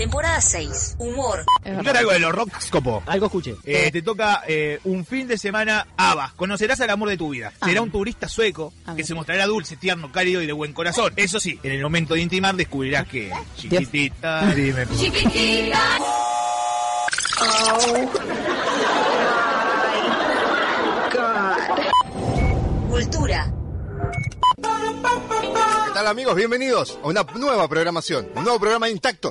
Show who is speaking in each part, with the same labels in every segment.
Speaker 1: Temporada 6. Humor.
Speaker 2: Escuchar algo de los rockscopo.
Speaker 3: Algo escuché.
Speaker 2: Eh, te toca eh, un fin de semana ABBA. Conocerás al amor de tu vida. Será un turista sueco que se mostrará dulce, tierno, cálido y de buen corazón. Eso sí, en el momento de intimar descubrirás que... Chiquitita, dime...
Speaker 1: Chiquitita. Cultura.
Speaker 4: ¿Qué tal amigos? Bienvenidos a una nueva programación, un nuevo programa intacto.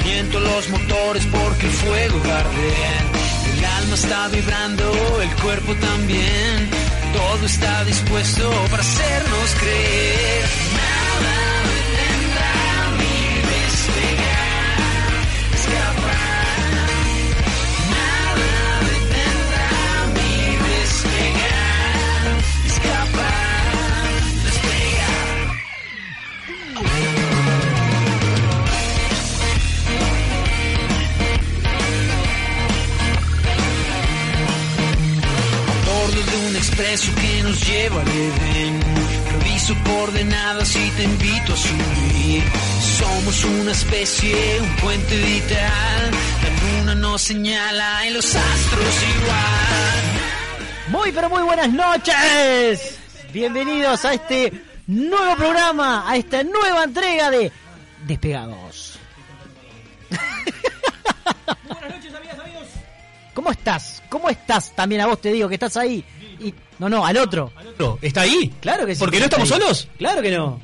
Speaker 5: Caliento los motores porque el fuego arde. El alma está vibrando, el cuerpo también. Todo está dispuesto para hacernos creer. Nada expreso que nos lleva al Edén. Reviso coordenadas y te invito a subir. Somos una especie, un puente vital. La luna nos señala y los astros igual.
Speaker 3: Muy pero muy buenas noches. Bienvenidos a este nuevo programa, a esta nueva entrega de Despegados.
Speaker 6: Buenas noches, amigas, amigos.
Speaker 3: ¿Cómo estás? ¿Cómo estás? También a vos te digo que estás ahí. Y, no, no, al otro.
Speaker 6: ¿Está ahí?
Speaker 3: Claro que sí.
Speaker 6: ¿Porque no estamos
Speaker 3: ahí.
Speaker 6: solos?
Speaker 3: Claro que no.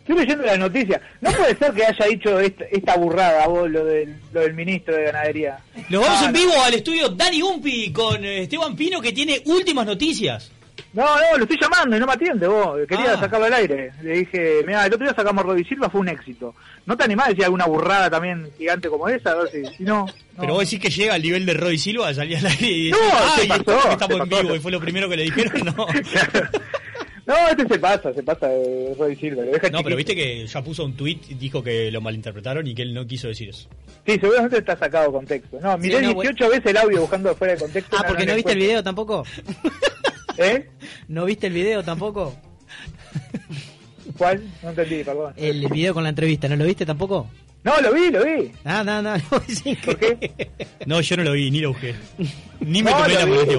Speaker 7: Estoy leyendo la noticia. No puede ser que haya dicho esta, esta burrada vos, lo del, lo del ministro de Ganadería.
Speaker 6: Nos vamos
Speaker 7: Ah,
Speaker 6: en vivo al estudio Dani Umpi con eh, Esteban Pino que tiene últimas noticias.
Speaker 7: No, no, lo estoy llamando y no me atiende vos. Quería
Speaker 6: Ah.
Speaker 7: sacarlo al aire. Le dije, mira, el otro día sacamos a Rodi Silva, fue un éxito. ¿No te animás a decir alguna burrada también gigante como esa? A ver si, si no.
Speaker 6: Pero vos decís que llega al nivel de Roy Silva, salía al aire y
Speaker 7: No, se
Speaker 6: "Ay,
Speaker 7: pasó,
Speaker 6: estamos-
Speaker 7: se
Speaker 6: estamos en
Speaker 7: pasó".
Speaker 6: vivo y fue lo primero que le dijeron, no.
Speaker 7: No, este se pasa, se pasa de Rodi Silva. Lo deja
Speaker 6: No, pero
Speaker 7: chiquito.
Speaker 6: viste que ya puso un tweet y dijo que lo malinterpretaron y que él no quiso decir eso.
Speaker 7: Sí, seguramente está sacado de contexto. No, miré
Speaker 3: Sí, no,
Speaker 7: 18 veces el audio buscando fuera de contexto.
Speaker 3: Ah,
Speaker 7: no,
Speaker 3: porque
Speaker 7: no
Speaker 3: no viste el video tampoco.
Speaker 7: ¿Eh?
Speaker 3: ¿No viste el video tampoco?
Speaker 7: ¿Cuál? No entendí, perdón.
Speaker 3: El video con la entrevista, ¿no lo viste tampoco?
Speaker 7: No, lo vi, lo vi.
Speaker 3: Ah, no, no, no.
Speaker 7: ¿Por qué?
Speaker 6: No, yo no lo vi, ni lo busqué. Ni me
Speaker 7: No,
Speaker 6: tomé la molestia.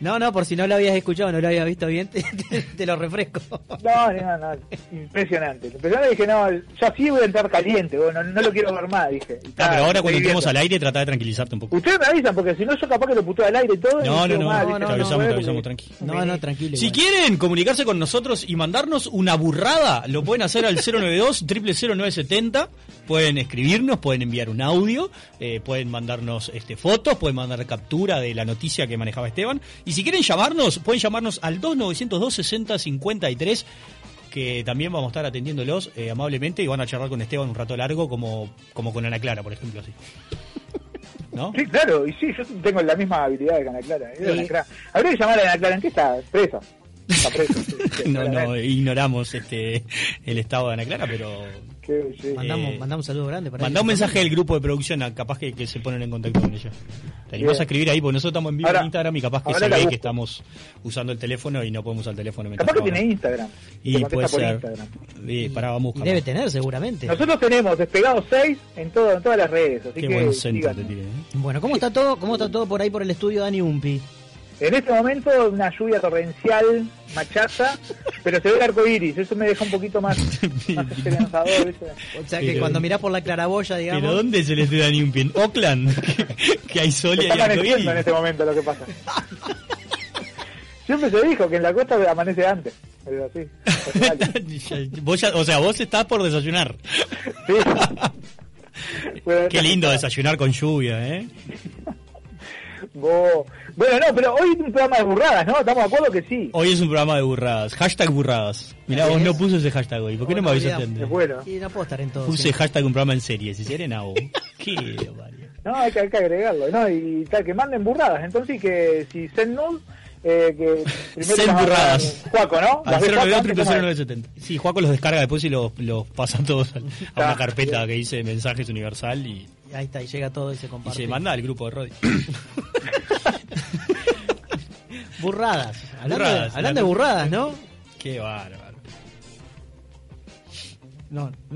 Speaker 3: No, no, por si no lo habías escuchado, no lo habías visto bien, te, te- te lo refresco.
Speaker 7: No, no, no, impresionante. Impresionante, dije, no, yo así voy a entrar caliente, bueno, no, lo quiero ver más, dije.
Speaker 6: Ah, pero ahora cuando entremos
Speaker 7: al
Speaker 6: aire, trata de tranquilizarte un poco.
Speaker 7: Ustedes me avisan, porque si no yo capaz que lo puteo al aire y todo. y
Speaker 6: No, no, no,
Speaker 7: mal,
Speaker 6: te
Speaker 7: ¿viste?
Speaker 6: avisamos,
Speaker 7: No,
Speaker 6: te
Speaker 7: no,
Speaker 6: avisamos, tranqui.
Speaker 3: No, no, tranquilo.
Speaker 6: Si
Speaker 3: igual.
Speaker 6: quieren comunicarse con nosotros y mandarnos una burrada, lo pueden hacer al 092 0970 Pueden escribirnos, pueden enviar un audio, eh, pueden mandarnos este, fotos, pueden mandar captura de la noticia que manejaba Esteban. Y si quieren llamarnos, pueden llamarnos al 2902 60 53 que también vamos a estar atendiéndolos eh, amablemente y van a charlar con Esteban un rato largo como, como con Ana Clara, por ejemplo. Así. ¿No?
Speaker 7: Sí, claro, y sí, yo tengo la misma habilidad de Ana Clara.
Speaker 3: Sí.
Speaker 7: Ana Clara. Habría que llamar a Ana Clara, ¿en qué está? Presa. Está presa. sí,
Speaker 6: No, no, ignoramos este el estado de Ana Clara, pero
Speaker 7: Sí.
Speaker 3: Mandamos,
Speaker 6: Eh,
Speaker 3: mandamos un saludo grande para
Speaker 6: Mandá un mensaje del grupo de producción, a- capaz que, que se ponen en contacto con ella. Te animás
Speaker 7: Bien.
Speaker 6: a escribir ahí, porque nosotros estamos en vivo
Speaker 7: Ahora-
Speaker 6: en Instagram y capaz que se ve que estamos usando el teléfono y no podemos usar el teléfono.
Speaker 7: Capaz que tiene. Instagram.
Speaker 6: Y puede ser.
Speaker 7: Instagram.
Speaker 6: Eh, pará, vamos a
Speaker 3: Y debe tener seguramente.
Speaker 7: Nosotros tenemos despegado 6 en, todo, en todas las redes, así
Speaker 6: Qué
Speaker 7: que
Speaker 6: buen centro te tiré. ¿eh?
Speaker 3: Bueno, ¿cómo está todo? ¿Cómo está todo por ahí por el estudio Dani Umpi?
Speaker 7: En este momento una lluvia torrencial, machaza, pero se ve el arco iris, eso me deja un poquito más, más esperanzador. ¿viste?
Speaker 3: O sea que
Speaker 6: Pero-
Speaker 3: cuando mirás por la claraboya, digamos.
Speaker 6: ¿Pero dónde se le estudia ni un pie? ¿En Oakland? que, que hay sol y
Speaker 7: Está
Speaker 6: hay
Speaker 7: amaneciendo
Speaker 6: arcoíris.
Speaker 7: en este momento lo que pasa. Siempre se dijo que en la costa amanece antes. Pero así.
Speaker 6: Vos ya- o sea, vos estás por desayunar.
Speaker 7: Sí.
Speaker 6: Qué lindo desayunar con lluvia, ¿eh?
Speaker 7: Vos- Bueno, no, pero hoy un programa de burradas, ¿no? ¿Estamos de acuerdo que sí?
Speaker 6: Hoy es un programa de burradas. Hashtag burradas. Mirá, vos no
Speaker 3: es.
Speaker 6: puso ese hashtag hoy. ¿Por qué no me avisaste
Speaker 7: Es
Speaker 6: antes?
Speaker 7: bueno.
Speaker 3: Y no puedo estar en todo.
Speaker 6: Puse
Speaker 3: sí.
Speaker 6: hashtag un programa en serie. Si quieren, hago. Qué.
Speaker 7: No, hay que, hay que agregarlo, ¿no? Y tal, que manden burradas. Entonces, que si Zen Null, eh, que primero
Speaker 6: burradas.
Speaker 7: Juaco, ¿no?
Speaker 6: Al
Speaker 7: Las de Juaco antes, ¿cómo es?
Speaker 6: 092 Sí, Juaco los descarga después y los, los pasa todos a una
Speaker 7: Ah,
Speaker 6: carpeta que dice mensajes universal y,
Speaker 3: Y Ahí está, y llega todo y se
Speaker 6: y
Speaker 3: comparte.
Speaker 6: se manda al grupo de Roddy.
Speaker 3: Burradas. Hablando,
Speaker 6: Burradas,
Speaker 3: de, hablando de burradas, ¿no?
Speaker 6: Qué bárbaro.
Speaker 3: No.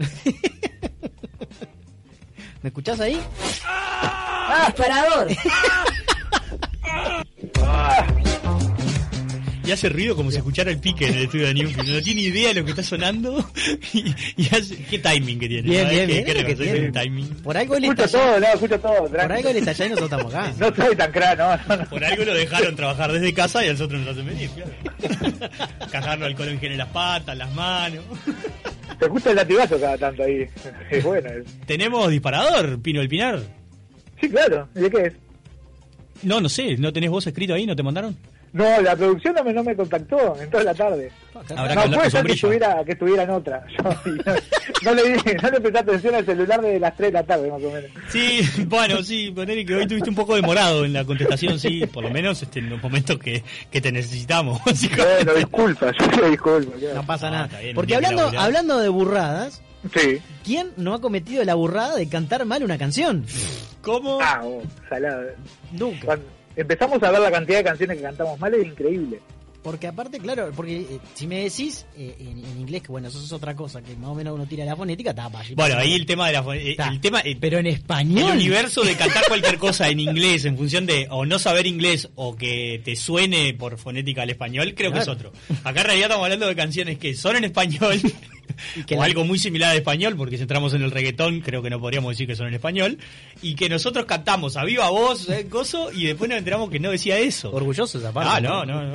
Speaker 3: ¿Me escuchás ahí?
Speaker 8: Disparador.
Speaker 6: Y hace ruido como si escuchara el pique en el estudio de Newfield. No tiene idea de lo que está sonando. Y, y hace, qué timing que tiene.
Speaker 3: Bien, bien,
Speaker 6: Qué-
Speaker 3: bien,
Speaker 6: qué
Speaker 3: lo que tiene.
Speaker 6: timing.
Speaker 3: Por algo está allá.
Speaker 7: todo, no, escucha todo.
Speaker 3: Por
Speaker 7: tranqui.
Speaker 3: algo él está allá y nosotros estamos acá.
Speaker 7: No soy tan crack, no, no, no.
Speaker 6: Por algo lo dejaron trabajar desde casa y a nosotros nos hacen venir, claro. Cajarlo alcohol en en las patas, las manos.
Speaker 7: Se escucha el latigazo cada tanto ahí. Es bueno. es-
Speaker 6: ¿Tenemos disparador, Pino del Pinar?
Speaker 7: Sí, claro. ¿Y de qué es?
Speaker 6: No, no sé, ¿no tenés vos escrito ahí? ¿No te mandaron?
Speaker 7: No, la producción no me, no me contactó en toda la tarde.
Speaker 6: Habrá
Speaker 7: no, puede ser que estuviera, que estuviera en otra. Yo, no, no le no le presté atención al celular de las 3 de la tarde, más o menos.
Speaker 6: Sí, bueno, sí, ponele que hoy tuviste un poco demorado en la contestación, sí, por lo menos este, en los momentos que, que te necesitamos.
Speaker 7: Bueno, disculpa, yo pido disculpas. claro.
Speaker 3: No pasa
Speaker 6: Ah,
Speaker 3: nada.
Speaker 6: está bien,
Speaker 3: Porque hablando, hablando de burradas,
Speaker 7: Sí.
Speaker 3: ¿quién no ha cometido la burrada de cantar mal una canción?
Speaker 6: ¿Cómo?
Speaker 7: Ah, oh, salado.
Speaker 3: Nunca.
Speaker 7: Cuando empezamos a ver la cantidad de canciones que cantamos mal, es increíble.
Speaker 3: Porque aparte, claro, porque eh, si me decís eh, en, en inglés, que bueno, eso es otra cosa, que más o menos uno tira la fonética, tapa. allí.
Speaker 6: Bueno, ahí el tema de la... fo- eh,
Speaker 3: Está.
Speaker 6: El tema, eh,
Speaker 3: Pero en
Speaker 6: el
Speaker 3: español.
Speaker 6: universo de cantar cualquier cosa en inglés en función de o no saber inglés o que te suene por fonética al español, creo que es otro. Acá en realidad estamos hablando de canciones que son en español
Speaker 3: que
Speaker 6: o
Speaker 3: la-
Speaker 6: algo muy similar al español, porque si entramos en el reggaetón creo que no podríamos decir que son en español, y que nosotros cantamos a viva voz, eh, gozo, y después nos enteramos que no decía eso.
Speaker 3: Orgullosos aparte.
Speaker 6: Ah, no, no, no.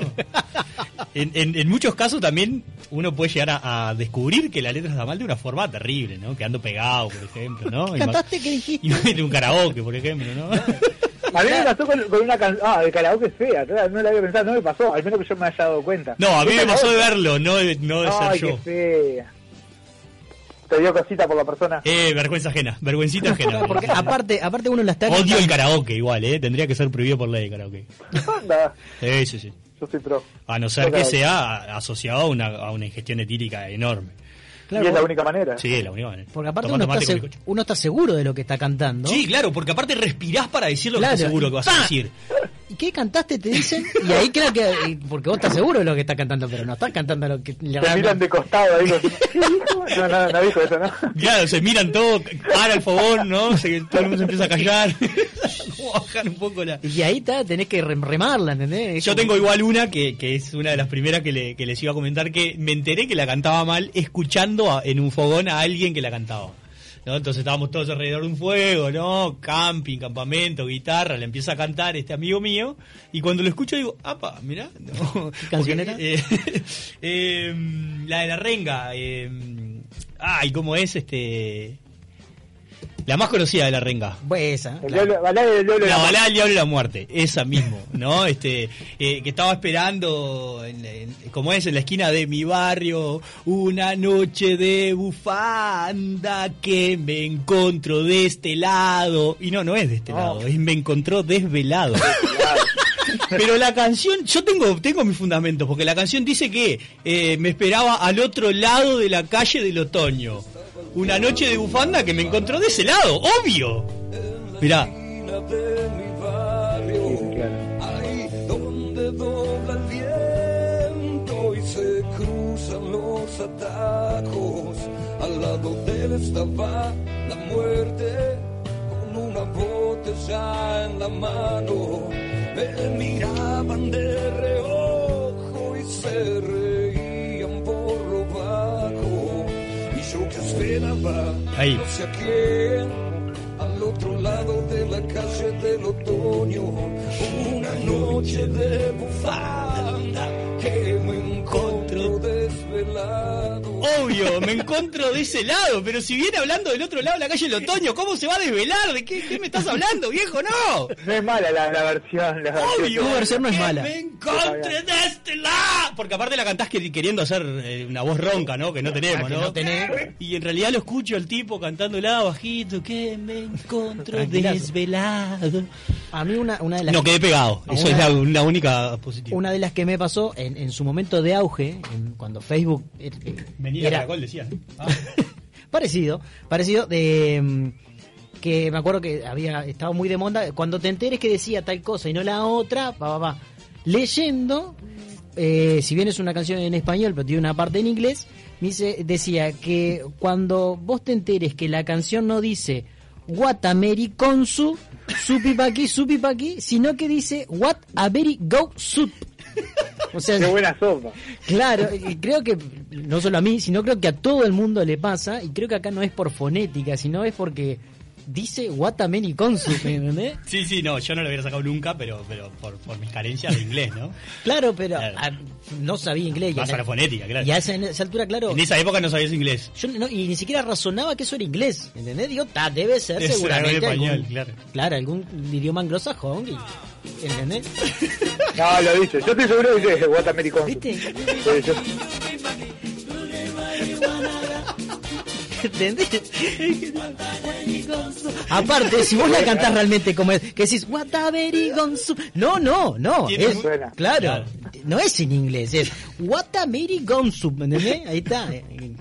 Speaker 6: En, en- en muchos casos también uno puede llegar a, a descubrir que la letra está mal de una forma terrible, ¿no? Quedando pegado, por ejemplo, ¿no? Más-
Speaker 3: ¿Cantaste qué dijiste?
Speaker 6: y de un karaoke, por ejemplo, ¿no?
Speaker 7: A mí me pasó con, con una canción. Ah, de karaoke fea, claro, no la había pensado, no me pasó, al menos que yo me haya dado cuenta.
Speaker 6: No, a mí me pasó de verlo, no de, no de
Speaker 7: Ay,
Speaker 6: ser yo.
Speaker 7: qué fea. Te dio cosita por la persona.
Speaker 6: Eh, vergüenza ajena, vergüencita ajena.
Speaker 3: Porque aparte, aparte uno la está
Speaker 6: Odio el karaoke igual, ¿eh? Tendría que ser prohibido por ley el karaoke.
Speaker 7: Anda,
Speaker 6: Sí, sí, sí.
Speaker 7: yo soy pro.
Speaker 6: A no ser
Speaker 7: Yo
Speaker 6: que
Speaker 7: karaoke.
Speaker 6: sea asociado a una, a una ingestión etílica enorme.
Speaker 7: y es la única manera.
Speaker 6: Sí, es la única manera.
Speaker 3: Porque aparte uno está, se- uno está seguro de lo que está cantando.
Speaker 6: Sí, claro, porque aparte respirás para decir lo que estás seguro que vas a decir.
Speaker 3: ¿Y qué cantaste? Te dicen. Y ahí creo que. Porque vos estás seguro de lo que estás cantando, pero no estás cantando lo que. le
Speaker 7: Te miran de costado ahí. No, no, no dijo eso, ¿no?
Speaker 6: Claro, se miran todo, para el fogón, ¿no? Se, todo el mundo se empieza a callar. Como bajar un poco la...
Speaker 3: Y ahí está, tenés que rem- remarla, ¿entendés? Es
Speaker 6: Yo
Speaker 3: como-
Speaker 6: tengo igual una que, que es una de las primeras que, le- que les iba a comentar que me enteré que la cantaba mal escuchando a- en un fogón a alguien que la cantaba. ¿No? Entonces estábamos todos alrededor de un fuego, ¿no? Camping, campamento, guitarra, le empieza a cantar este amigo mío y cuando lo escucho digo, apa, mirá. ¿no?
Speaker 3: ¿Qué canción
Speaker 6: Porque,
Speaker 3: era?
Speaker 6: eh, em, la de la renga. em, ay, ¿cómo es este? La más conocida de la renga.
Speaker 3: Pues esa.
Speaker 7: El
Speaker 3: claro.
Speaker 7: diablo- balada del diablo de
Speaker 6: La
Speaker 7: la
Speaker 6: balada del diablo y la muerte, esa mismo, ¿no? Este, eh, que estaba esperando, en, en- como es, en la esquina de mi barrio, una noche de bufanda que me encontró de este lado. Y no, no es de este lado, es me encontró desvelado. Pero la canción, yo tengo, tengo mis fundamentos, porque la canción dice que eh, me esperaba al otro lado de la calle del otoño. Una noche de bufanda que me encontró de ese lado, obvio. Mirá.
Speaker 5: Atajos. Al lado de él estaba la muerte con una botella en la mano. Me miraban de reojo y se reían
Speaker 6: Ahí.
Speaker 5: Al otro lado de la calle del otoño, una noche de bufanda que me encontró desvelado.
Speaker 6: Obvio, me encuentro de ese lado, pero si viene hablando del otro lado de la calle del otoño, ¿cómo se va a desvelar? ¿De qué, qué me estás hablando, viejo? No.
Speaker 7: No es mala la, la versión. La
Speaker 6: Obvio,
Speaker 3: Tu versión no es
Speaker 6: que
Speaker 3: mala.
Speaker 6: Me encontré de este lado. Porque aparte la cantás que- queriendo hacer eh, una voz ronca, ¿no? Que no tenemos,
Speaker 3: Ah, que
Speaker 6: ¿no? Y en realidad lo escucho al tipo cantándola bajito, que me encuentro desvelado.
Speaker 3: A mí una, una de las
Speaker 6: No, quedé pegado. Eso es la, la única positiva.
Speaker 3: Una de las que me pasó en, en su momento de auge, en- cuando Facebook eh, eh, Era
Speaker 6: Caracol, decía. Ah.
Speaker 3: parecido, parecido de mm, que me acuerdo que había estado muy de moda cuando te enteres que decía tal cosa y no la otra, va, va, va. Leyendo, eh, si bien es una canción en español, pero tiene una parte en inglés, dice, decía que cuando vos te enteres que la canción no dice What a Mary Consu, supi pa' aquí, supi pa' aquí, sino que dice What a very go soup. O sea,
Speaker 7: Qué buena sopa.
Speaker 3: Claro, y creo que no solo a mí, sino creo que a todo el mundo le pasa, y creo que acá no es por fonética, sino es porque dice Watameni Consu, ¿me entendés?
Speaker 6: Sí, sí, no, yo no lo hubiera sacado nunca, pero, pero por, por mis carencias de inglés, ¿no?
Speaker 3: Claro, pero
Speaker 6: Claro.
Speaker 3: ah, no sabía inglés.
Speaker 6: Vas
Speaker 3: a
Speaker 6: la fonética, claro.
Speaker 3: Y a esa, en esa altura, claro,
Speaker 6: En esa época no sabías inglés.
Speaker 3: yo no- y ni siquiera razonaba que eso era inglés, ¿entendés? Digo, ta, debe ser
Speaker 6: Debe ser
Speaker 3: seguramente
Speaker 6: español,
Speaker 3: algún,
Speaker 6: claro.
Speaker 3: claro, algún idioma anglosajón, y- ¿entendés?
Speaker 7: No, lo dice. Yo estoy seguro que dice Guatamericón.
Speaker 3: ¿Viste? ¿Entendés? Aparte, si vos la cantás realmente como es, que decís, what a very gonzu. No, no, no. Es, claro,
Speaker 6: Claro.
Speaker 3: no es en inglés, es what a very gonzu. ¿Me entendés? Ahí está,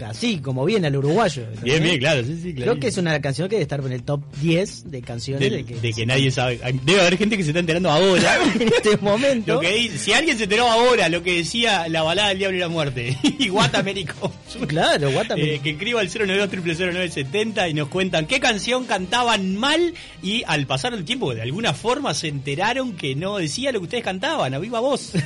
Speaker 3: así como viene al uruguayo. ¿entendés?
Speaker 6: Bien, bien, claro, sí, sí, claro.
Speaker 3: Creo que es una canción que debe estar en el top 10 de canciones
Speaker 6: de,
Speaker 3: de, que,
Speaker 6: de que nadie sabe. Debe haber gente que se está enterando ahora.
Speaker 3: en este momento.
Speaker 6: Lo que dice- si alguien se enteró ahora lo que decía la balada del diablo y la muerte y Guatamérico
Speaker 3: Claro, what a very-
Speaker 6: eh, que escriba al 092 0970 y nos cuentan qué canción cantaban mal y al pasar el tiempo de alguna forma se enteraron que no decía lo que ustedes cantaban a viva voz.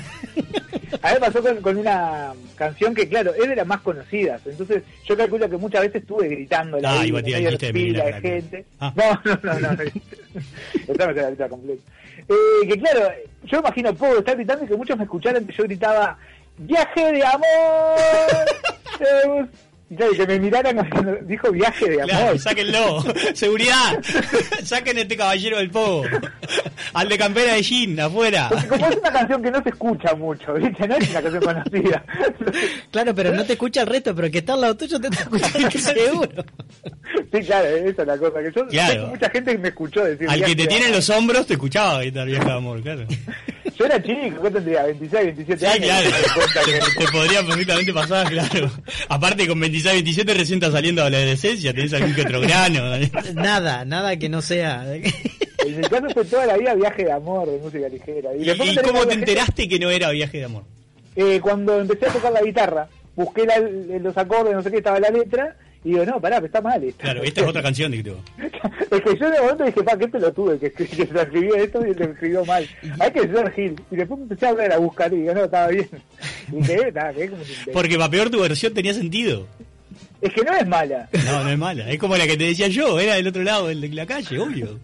Speaker 7: A me pasó con, con una canción que, claro, es de las más conocidas. Entonces, yo calculo que muchas veces estuve gritando la
Speaker 6: dijiste
Speaker 7: de pila de gente.
Speaker 6: Ah.
Speaker 7: No, no, no, no. Esta me queda ahorita completa. Eh, que claro, yo imagino puedo estar gritando y que muchos me escucharan que yo gritaba ¡Viaje de amor! Eh, y que me miraran dijo viaje de amor.
Speaker 6: Claro, sáquenlo. Seguridad. Saquen este caballero del pogo. Al de campera de jean, afuera.
Speaker 7: Porque como es una canción que no se escucha mucho, ¿viste? No es una canción conocida.
Speaker 3: Claro, pero no te escucha el resto, pero que está al lado tuyo te está escuchando seguro.
Speaker 7: Sí, claro, esa es la cosa. Que yo
Speaker 6: Claro.
Speaker 7: mucha gente me escuchó decir.
Speaker 6: Al que
Speaker 7: viaje
Speaker 6: te tiene en los hombros te escuchaba gritar vieja de amor, claro.
Speaker 7: Yo era chico, ¿cuánto tendría? 26, 27
Speaker 6: Sí,
Speaker 7: años.
Speaker 6: claro.
Speaker 7: que-
Speaker 6: Te, te podría perfectamente pasar, claro. Aparte, con 26, 27 recién está saliendo a la adolescencia, tenés algún que otro grano.
Speaker 3: Nada, nada que no sea.
Speaker 7: En mi caso fue toda la vida viaje de amor, de música ligera.
Speaker 6: ¿Y, y cómo te enteraste que no era viaje de amor?
Speaker 7: eh, cuando empecé a tocar la guitarra, busqué la- los acordes, no sé qué, estaba la letra, y digo, no, pará, que está mal.
Speaker 6: Claro, esta es otra canción creo.
Speaker 7: Es que yo de momento dije, pa, qué pelotudo que, que, que se escribió esto y lo escribió mal. Hay que ser Gil. Y después empecé a ver a buscar y digo, no, estaba bien. Y dije, nada, que es como que-
Speaker 6: Porque para peor tu versión tenía sentido.
Speaker 7: Es que no es mala.
Speaker 6: No, no es mala. Es como la que te decía yo, era del otro lado de la calle, obvio.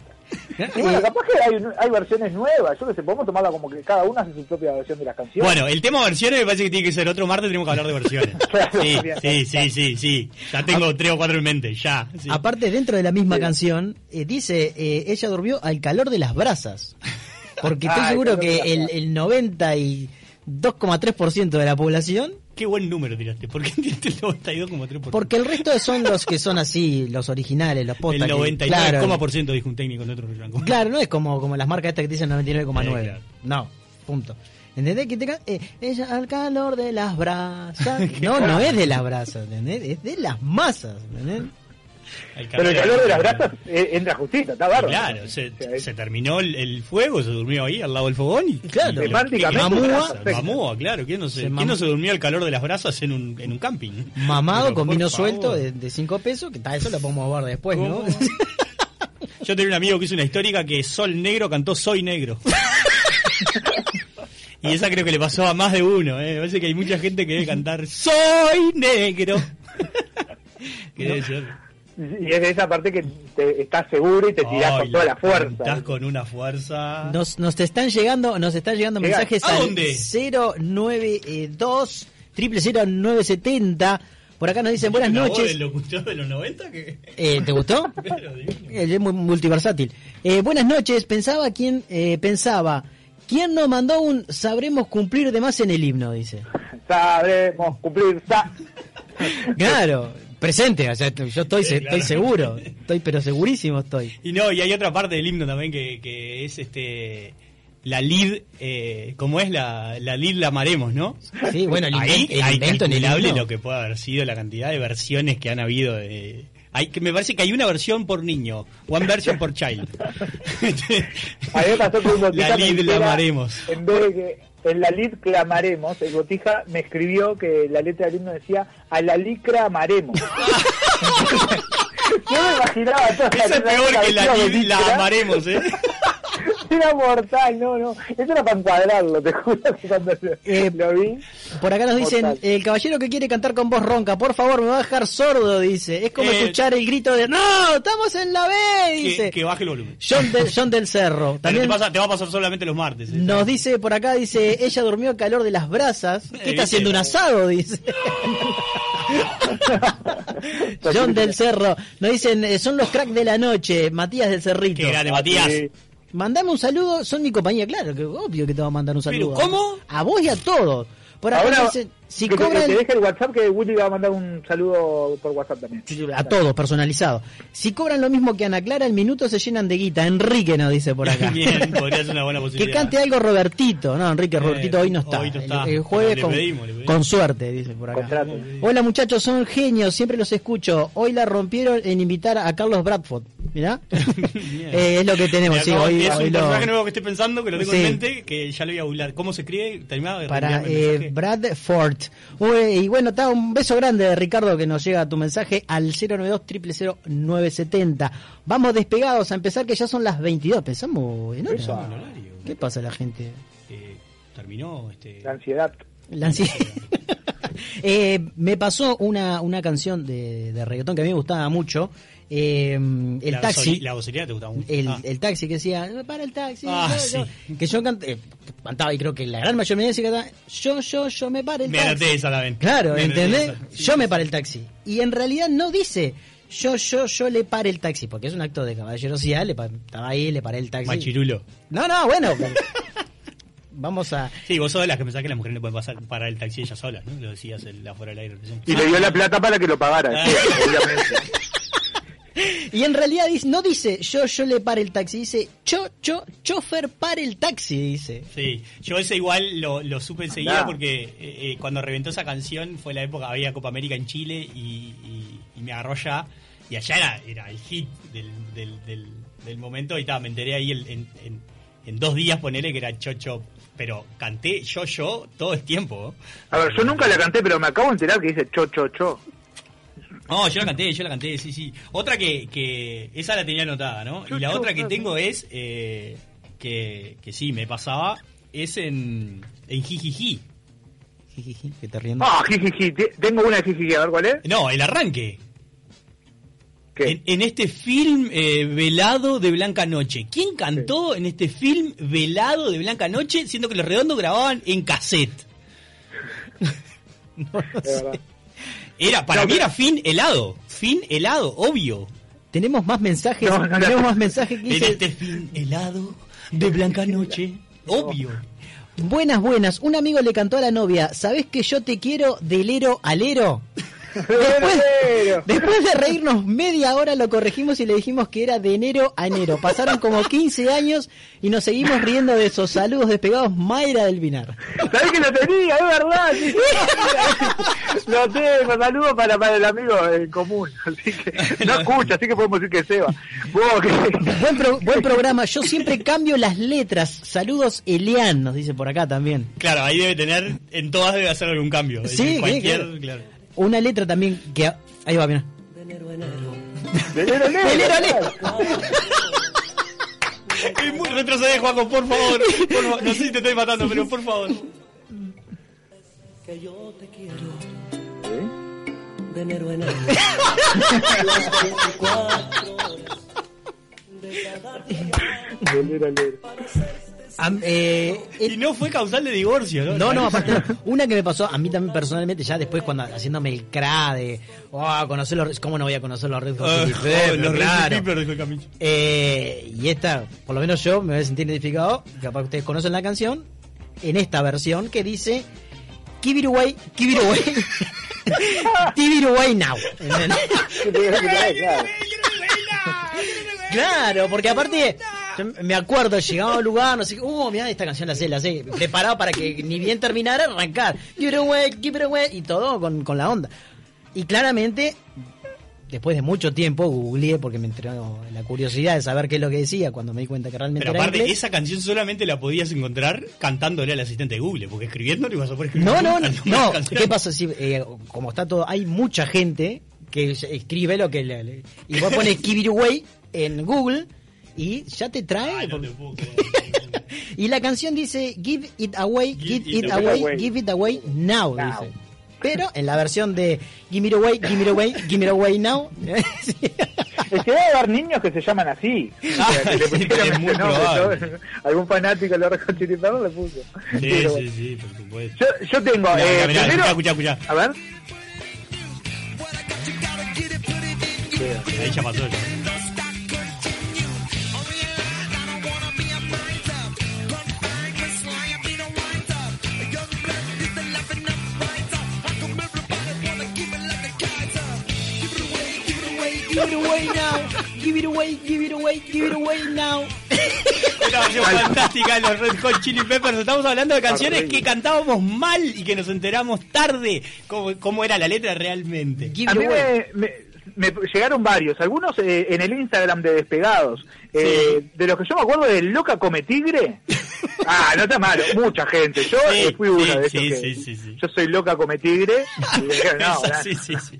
Speaker 7: Y bueno, capaz que hay, hay versiones nuevas. Yo que sé, podemos tomarla como que cada una hace su propia versión de las canciones.
Speaker 6: Bueno, el tema versiones me parece que tiene que ser otro martes, tenemos que hablar de versiones. Sí, sí, sí, sí, sí. Ya tengo tres o cuatro en mente, ya. sí.
Speaker 3: Aparte, dentro de la misma canción, eh, dice, eh, ella durmió al calor de las brasas. Porque estoy
Speaker 7: Ah,
Speaker 3: seguro
Speaker 7: el
Speaker 3: que el, el 92,3% de la población,
Speaker 6: Qué buen número tiraste. ¿Por qué tiraste el 92,3%?
Speaker 3: porque el resto son los que son así, los originales, los postas.
Speaker 6: el
Speaker 3: que- claro,
Speaker 6: 99,% dijo un técnico de otro rango.
Speaker 3: Claro, no es como, como las marcas estas que dicen 99,9.
Speaker 6: Eh, claro.
Speaker 3: No, punto. ¿Entendés? Que te eh, ella al calor de las brasas. No, no es de las brasas, ¿entendés? Es de las masas, ¿entendés?
Speaker 7: Pero el calor de las brasas eh, entra justito, está bárbaro.
Speaker 6: Claro, se, se terminó el, el fuego, se durmió ahí al lado del fogón y
Speaker 3: Claro.
Speaker 6: Mamúa, claro, ¿quién no se,
Speaker 3: Se
Speaker 6: quién no se durmió al calor de las brasas en un, en un camping?
Speaker 3: Mamado
Speaker 6: Pero,
Speaker 3: con vino
Speaker 6: favor.
Speaker 3: suelto de 5 pesos, que tal, eso lo podemos ver después, ¿no?
Speaker 6: Yo tenía un amigo que hizo una histórica que Sol Negro cantó Soy Negro. y esa creo que le pasó a más de uno, ¿eh? Me parece que hay mucha gente que debe cantar Soy Negro. Que debe ser.
Speaker 7: Y es de esa parte que te, estás seguro y te tirás con toda la fuerza.
Speaker 6: Estás con una fuerza.
Speaker 3: Nos, nos te están llegando, nos están llegando
Speaker 7: Llega.
Speaker 3: mensajes
Speaker 6: ¿A
Speaker 3: al
Speaker 6: dónde?
Speaker 3: 092 0970. Por acá nos dicen buenas
Speaker 6: ¿La voz
Speaker 3: noches.
Speaker 6: locutor de los 90? que
Speaker 3: Eh, ¿Te gustó? Él es muy multiversátil. Eh, buenas noches. Pensaba quién eh, pensaba. ¿Quién nos mandó un sabremos cumplir de más en el himno? Dice.
Speaker 7: Sabremos cumplir. sa-
Speaker 3: Claro, presente. O sea, yo estoy, se-
Speaker 6: Sí, claro.
Speaker 3: estoy seguro. Estoy, pero segurísimo estoy.
Speaker 6: Y no, y hay otra parte del himno también que, que es este la lid, eh, como es la, la lid la amaremos, ¿no?
Speaker 3: Sí, bueno, el,
Speaker 6: Ahí
Speaker 3: el
Speaker 6: hay calculable lo que puede haber sido la cantidad de versiones que han habido de... Hay, que me parece que hay una versión por niño, one version por child. La lid la amaremos.
Speaker 7: En vez de que en la lid clamaremos, el botija me escribió que la letra del himno decía a la licra amaremos. Yo me imaginaba toda
Speaker 6: Eso es peor que la lid la amaremos, ¿eh?
Speaker 7: Era mortal, no, no. Eso era para encuadrarlo, te juro que cuando
Speaker 3: Eh,
Speaker 7: lo vi.
Speaker 3: Por acá nos dicen,
Speaker 7: Mortal.
Speaker 3: el caballero que quiere cantar con voz ronca, por favor, me va a dejar sordo, dice. Es como
Speaker 6: Eh,
Speaker 3: escuchar el grito de, ¡No! ¡Estamos en la B! Dice.
Speaker 6: Que, que baje el volumen.
Speaker 3: John, del- John del Cerro. También
Speaker 6: te, pasa- te va a pasar solamente los martes. ¿eh?
Speaker 3: nos dice por acá, dice, ella durmió al calor de las brasas. ¿Qué
Speaker 6: ¿viste?
Speaker 3: está haciendo un asado? Dice. John del Cerro. Nos dicen, son los cracks de la noche, Matías del Cerrito.
Speaker 6: Qué grande, Matías.
Speaker 7: Sí.
Speaker 3: Mandame un saludo, son mi compañía, claro, que obvio que te va a mandar un saludo.
Speaker 6: ¿Pero cómo?
Speaker 3: A vos y a todos. Por acá
Speaker 7: Ahora,
Speaker 3: dicen, si
Speaker 7: que
Speaker 3: cobran...
Speaker 7: te deje el WhatsApp que Willy va a mandar un saludo por WhatsApp también.
Speaker 3: A todos, personalizado. Si cobran lo mismo que Ana Clara, el minuto se llenan de guita. Enrique nos dice por acá.
Speaker 6: Bien, podría ser una buena posibilidad.
Speaker 3: que cante algo Robertito. No, Enrique,
Speaker 6: Eh,
Speaker 3: Robertito hoy no está.
Speaker 6: hoy no está.
Speaker 3: El, el jueves con,
Speaker 6: pedimos, le pedimos.
Speaker 3: con suerte, dice por acá.
Speaker 7: Contrato.
Speaker 3: Hola muchachos, son genios, siempre los escucho. Hoy la rompieron en invitar a Carlos Bradford. Mirá. Eh, es lo que tenemos, sí, hoy,
Speaker 6: es
Speaker 3: hoy
Speaker 6: un
Speaker 3: lo-
Speaker 6: personaje nuevo que estoy pensando, que lo tengo
Speaker 3: Sí.
Speaker 6: en mente, que ya lo voy a burlar. ¿Cómo se escribe? Terminaba de
Speaker 3: para eh,
Speaker 6: mensaje.
Speaker 3: Uy, y bueno, está un beso grande de Ricardo que nos llega tu mensaje al 092 970 Vamos despegados a empezar que ya son las 22. Pensamos en hora. ¿Qué pasa la gente?
Speaker 6: Eh, terminó este
Speaker 7: La ansiedad.
Speaker 3: La ansiedad. Eh, me pasó una, una canción de, de reggaetón que a mí me gustaba mucho. Eh, el
Speaker 6: la
Speaker 3: taxi.
Speaker 6: la vocería te gustaba mucho.
Speaker 3: El,
Speaker 6: Ah.
Speaker 3: el taxi que decía, para el taxi.
Speaker 6: Ah,
Speaker 3: yo, yo".
Speaker 6: sí.
Speaker 3: Que yo cant- eh, cantaba y creo que la gran mayoría cantaba, yo, yo, yo me para el
Speaker 6: Me
Speaker 3: taxi.
Speaker 6: esa también.
Speaker 3: Claro,
Speaker 6: Me
Speaker 3: ¿entendés?
Speaker 6: Sí,
Speaker 3: yo me para el taxi. Y en realidad no dice yo, yo, yo le pare el taxi, porque es un acto de caballerosidad, le estaba ahí, le paré el taxi.
Speaker 6: Machirulo.
Speaker 3: No, no, bueno. pero- Vamos a...
Speaker 6: Sí, vos sos de las que pensás que las mujeres no pueden pasar para el taxi ellas solas, ¿no? Lo decías el, afuera del aire.
Speaker 7: Y le dio la plata para que lo pagara.
Speaker 6: Ah.
Speaker 7: sí, obviamente.
Speaker 3: Y en realidad dice, no dice yo, yo le pare el taxi, dice cho, cho, chofer pare el taxi, dice.
Speaker 6: Sí, yo ese igual lo, lo supe enseguida
Speaker 3: Andá.
Speaker 6: porque eh, eh, cuando reventó esa canción fue la época, había Copa América en Chile y, y- y me agarró ya. Y allá era, era el hit del, del, del, del momento y ta, me enteré ahí el- en, en, en dos días ponele que era Chocho. Pero canté yo, yo todo el tiempo.
Speaker 7: A ver, yo nunca la canté, pero me acabo de enterar que dice cho, cho, cho.
Speaker 6: No, yo la canté, yo la canté, sí, sí. Otra que, que esa la tenía anotada, ¿no? Y la otra que tengo es, eh, que, que sí, me pasaba, es en, en Jijiji.
Speaker 3: Jijiji, que te riendo.
Speaker 7: Ah, jijiji. Te- Tengo una de jijiji, a ver cuál es.
Speaker 6: No, el arranque. En, en este film eh, velado de Blanca Noche. ¿Quién cantó en este film velado de Blanca Noche, siendo que los redondos grababan en cassette? Era, para
Speaker 3: No,
Speaker 6: mí era fin helado. Fin helado, obvio.
Speaker 3: Tenemos más mensajes,
Speaker 6: No, no, no.
Speaker 3: tenemos más mensajes que
Speaker 6: En
Speaker 3: dice,
Speaker 6: este fin helado de Blanca Noche, obvio.
Speaker 3: buenas, buenas, un amigo le cantó a la novia, ¿sabés que yo te quiero del ero al ero? Después, después de reírnos media hora lo corregimos y le dijimos que era de enero a enero. Pasaron como 15 años y nos seguimos riendo de esos saludos despegados Mayra del Vinar.
Speaker 7: ¿Sabés que lo tenía? Es verdad. sí. lo tengo. Saludos para, para el amigo en común. Así que no escucha, así que podemos decir que Seba. Vos, que-
Speaker 3: Buen, pro- buen programa, yo siempre cambio las letras. Saludos Elian, nos dice por acá también.
Speaker 6: Claro, ahí debe tener, en todas debe hacer algún cambio.
Speaker 3: Sí,
Speaker 6: cualquier,
Speaker 3: claro.
Speaker 6: claro.
Speaker 3: Una letra también que... Ahí va, mira.
Speaker 7: De enero a
Speaker 3: De enero a enero.
Speaker 6: Es muy retrocede, Juaco, por favor. Por favor. No sé si te estoy matando, pero por favor.
Speaker 5: Que yo te quiero. De enero a enero.
Speaker 3: Am- eh,
Speaker 6: y no fue causal de divorcio, ¿no?
Speaker 3: No, no, aparte, una que me pasó a mí también personalmente, ya después cuando haciéndome el cra de, oh, conocer los, ¿cómo no voy a conocer los Red Hot
Speaker 6: Ah,
Speaker 3: Chili Peppers?
Speaker 6: los Red
Speaker 3: Claro.
Speaker 6: Chili Peppers, dijo el Camicho.
Speaker 3: Eh, y esta, por lo menos yo me voy a sentir identificado, capaz que ustedes conocen la canción, en esta versión que dice, Give it away, give it away, give it away now. Claro, porque aparte, me acuerdo, llegaba a un lugar, no sé qué, uh, mira, esta canción la sé, la sé, preparado para que ni bien terminara, arrancar, give it away, give it away, y todo con, con la onda. Y claramente, después de mucho tiempo, googleé porque me entró la curiosidad de saber qué es lo que decía cuando me di cuenta que realmente
Speaker 6: Pero
Speaker 3: era
Speaker 6: aparte,
Speaker 3: inglés.
Speaker 6: esa canción solamente la podías encontrar cantándole al asistente de Google, porque escribiendo no ibas a poder escribir.
Speaker 3: No, no, no, no. ¿qué pasa? Si, eh, como está todo, hay mucha gente que escribe lo que le, le- y vos pones Give It Away en Google y ya te trae. y la canción dice Give It Away, Give,
Speaker 7: it
Speaker 3: It
Speaker 7: away.
Speaker 3: Away, Give It Away Now, dice. Pero en la versión de Give It Away, Give It Away, Give It Away Now,
Speaker 7: Es que debe haber niños que se llaman así.
Speaker 6: Ah,
Speaker 7: O sea, que le
Speaker 6: muy
Speaker 7: nombre. ¿no? Algún fanático Chili Peppers le puso.
Speaker 6: Sí,
Speaker 7: Pero
Speaker 6: sí, sí, por supuesto.
Speaker 7: Yo, yo tengo.
Speaker 6: Mirá,
Speaker 7: eh,
Speaker 6: mirá,
Speaker 7: primero-
Speaker 6: escuchá, escuchá, escuchá.
Speaker 7: A ver.
Speaker 6: Ahí ya pasó. ya.
Speaker 3: Give It Away Now, Give It Away, Give It Away, Give It Away Now.
Speaker 6: Una canción fantástica de los Red Hot Chili Peppers. Estamos hablando de canciones que cantábamos mal y que nos enteramos tarde cómo, cómo era la letra realmente.
Speaker 7: A mí me, me- me llegaron varios, algunos eh, en el Instagram de Despegados. Eh, De los que yo me acuerdo de Loca Come Tigre. Ah, no está malo, mucha gente. Yo
Speaker 6: Sí,
Speaker 7: eh, fui uno
Speaker 6: sí,
Speaker 7: de esos
Speaker 6: sí,
Speaker 7: que
Speaker 6: sí, sí, sí.
Speaker 7: yo soy Loca Come Tigre. Y no,
Speaker 6: Esa, sí, sí, sí.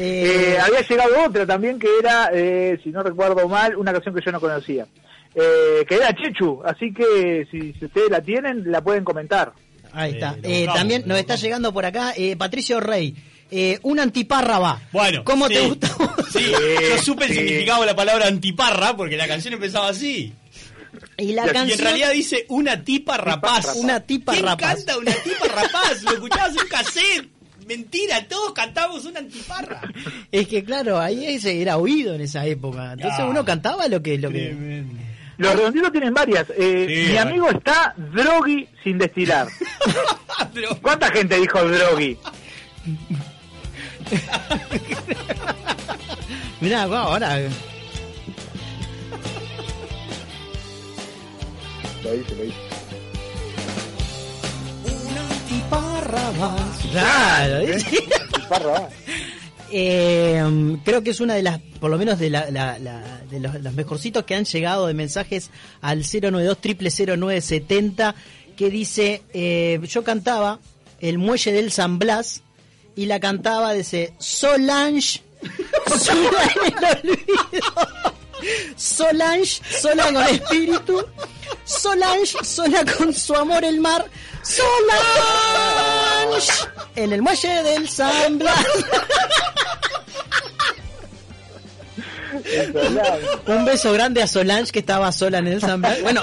Speaker 7: Eh, había llegado otra también que era, eh, si no recuerdo mal, una canción que yo no conocía. Eh, que era Chechu, así que si, si ustedes la tienen, la pueden comentar.
Speaker 3: Ahí está. Eh,
Speaker 6: buscamos,
Speaker 3: también nos está llegando por acá eh, Patricio Rey. Eh, un antipárraba.
Speaker 6: Bueno,
Speaker 3: ¿Cómo
Speaker 6: sí.
Speaker 3: te gusta?
Speaker 6: Sí, yo supe el significado de la palabra antiparra porque la canción empezaba así.
Speaker 3: Y la
Speaker 6: Y en
Speaker 3: canción.
Speaker 6: realidad dice una tipa rapaz.
Speaker 3: Una tipa
Speaker 6: ¿Quién
Speaker 3: rapaz.
Speaker 6: canta una tipa rapaz? Lo escuchabas en un cassette. Mentira, todos cantamos una antiparra.
Speaker 3: Es que claro, ahí ese era oído en esa época. Entonces
Speaker 6: Ah.
Speaker 3: uno cantaba lo que. Lo que...
Speaker 7: Los redonditos tienen varias. Eh,
Speaker 6: Sí,
Speaker 7: mi amigo está drogui sin destilar. ¿Cuánta gente dijo drogui?
Speaker 3: Mirá, ahora.
Speaker 7: Lo hice, lo hice.
Speaker 3: Más. Claro,
Speaker 7: ¿Eh?
Speaker 3: Eh, creo que es una de las, por lo menos de, la, la- la- de los, los mejorcitos que han llegado de mensajes al 092 0970 que dice, eh, yo cantaba el muelle del San Blas y la cantaba desde Solange, sola en el olvido, Solange, sola con espíritu, Solange, sola con su amor el mar, Solange, en el muelle del San Blas. Un beso grande a Solange que estaba sola en el San Blas. Bueno,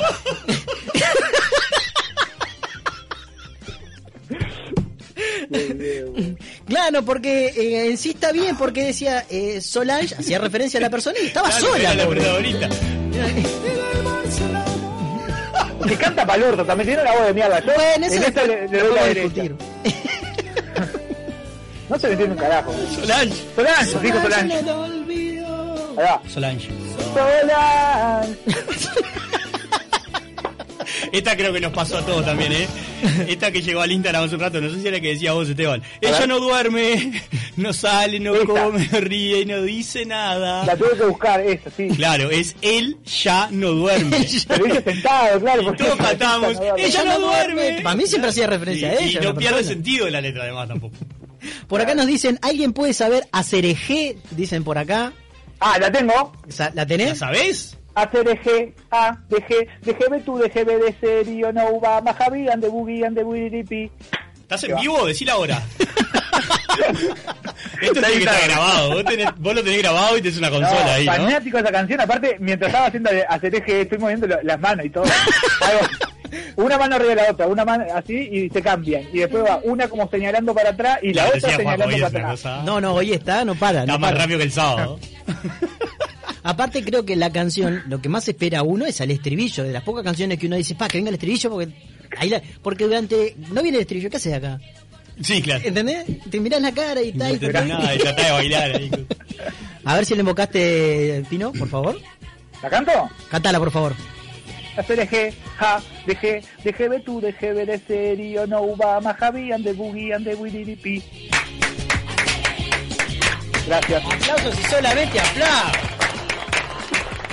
Speaker 3: claro, porque eh, en sí está bien, porque decía eh, Solange, hacía referencia a la persona y estaba
Speaker 6: Claro,
Speaker 3: sola.
Speaker 6: era la protagonista.
Speaker 7: Que canta palurdo, también tiene una voz de mierda. Yo
Speaker 3: Bueno, eso
Speaker 7: en esta le, le doy la derecha.
Speaker 3: discutir.
Speaker 7: No se le entiende un carajo.
Speaker 6: Solange.
Speaker 7: Solange, dijo Solange. Ahí va.
Speaker 6: Solange.
Speaker 7: Solange.
Speaker 6: Esta creo que nos pasó a todos también, ¿eh? Esta que llegó al Instagram hace un rato, no sé si era que decía vos, Esteban. Ella no duerme, no sale, no
Speaker 7: Esta.
Speaker 6: come, no ríe y no dice nada.
Speaker 7: La tuve que buscar, esa, sí.
Speaker 6: Claro, es él ya no duerme.
Speaker 7: Pero dice sentado, claro. porque
Speaker 6: Todos cantamos,
Speaker 7: no
Speaker 6: ella no duerme.
Speaker 3: Para mí siempre hacía referencia a
Speaker 6: Y-
Speaker 3: ella.
Speaker 6: Y no pierde
Speaker 3: persona.
Speaker 6: sentido la letra además tampoco.
Speaker 3: Por acá nos dicen, ¿alguien puede saber hacer eje? Dicen por acá.
Speaker 7: Ah, la tengo.
Speaker 3: ¿La
Speaker 6: ¿La
Speaker 3: tenés?
Speaker 6: sabés?
Speaker 7: Eje, A, DG, DGB tú, DGB de serio, no va, Majavi, ande boogie, ande wiripi.
Speaker 6: ¿Estás en vivo? Decilo ahora. Esto tiene que estar grabado. Vos, tenés- vos lo tenés grabado y tenés una consola
Speaker 7: No,
Speaker 6: ahí, ¿no?
Speaker 7: fanático esa canción, aparte, mientras estaba haciendo eje, estoy moviendo lo- las manos y todo. Una mano arriba de la otra, una mano así y se cambian. Y después va una como señalando para atrás y la
Speaker 6: Claro,
Speaker 7: otra
Speaker 6: decía
Speaker 7: señalando
Speaker 6: hoy
Speaker 7: para atrás.
Speaker 6: cosa-
Speaker 3: No, no, hoy está, no para.
Speaker 6: Está
Speaker 3: no
Speaker 6: más
Speaker 3: para.
Speaker 6: rápido que el sábado.
Speaker 3: Aparte creo que la canción, lo que más espera uno es al estribillo, de las pocas canciones que uno dice, pa, que venga el estribillo porque ahí la- porque durante no viene el estribillo, ¿qué haces acá?
Speaker 6: Sí, claro.
Speaker 3: ¿Entendés? Te mirás la cara y
Speaker 6: No
Speaker 3: tal.
Speaker 6: te nada y tratás de bailar ahí.
Speaker 3: A ver si le invocaste Pino, por favor.
Speaker 7: ¿La canto?
Speaker 3: Cántala, por favor.
Speaker 7: Eje, ja, DG, DGB tú, DGB de serio, no va, Majavi, ande boogie, ande. Gracias.
Speaker 3: Aplausos y solamente aplausos.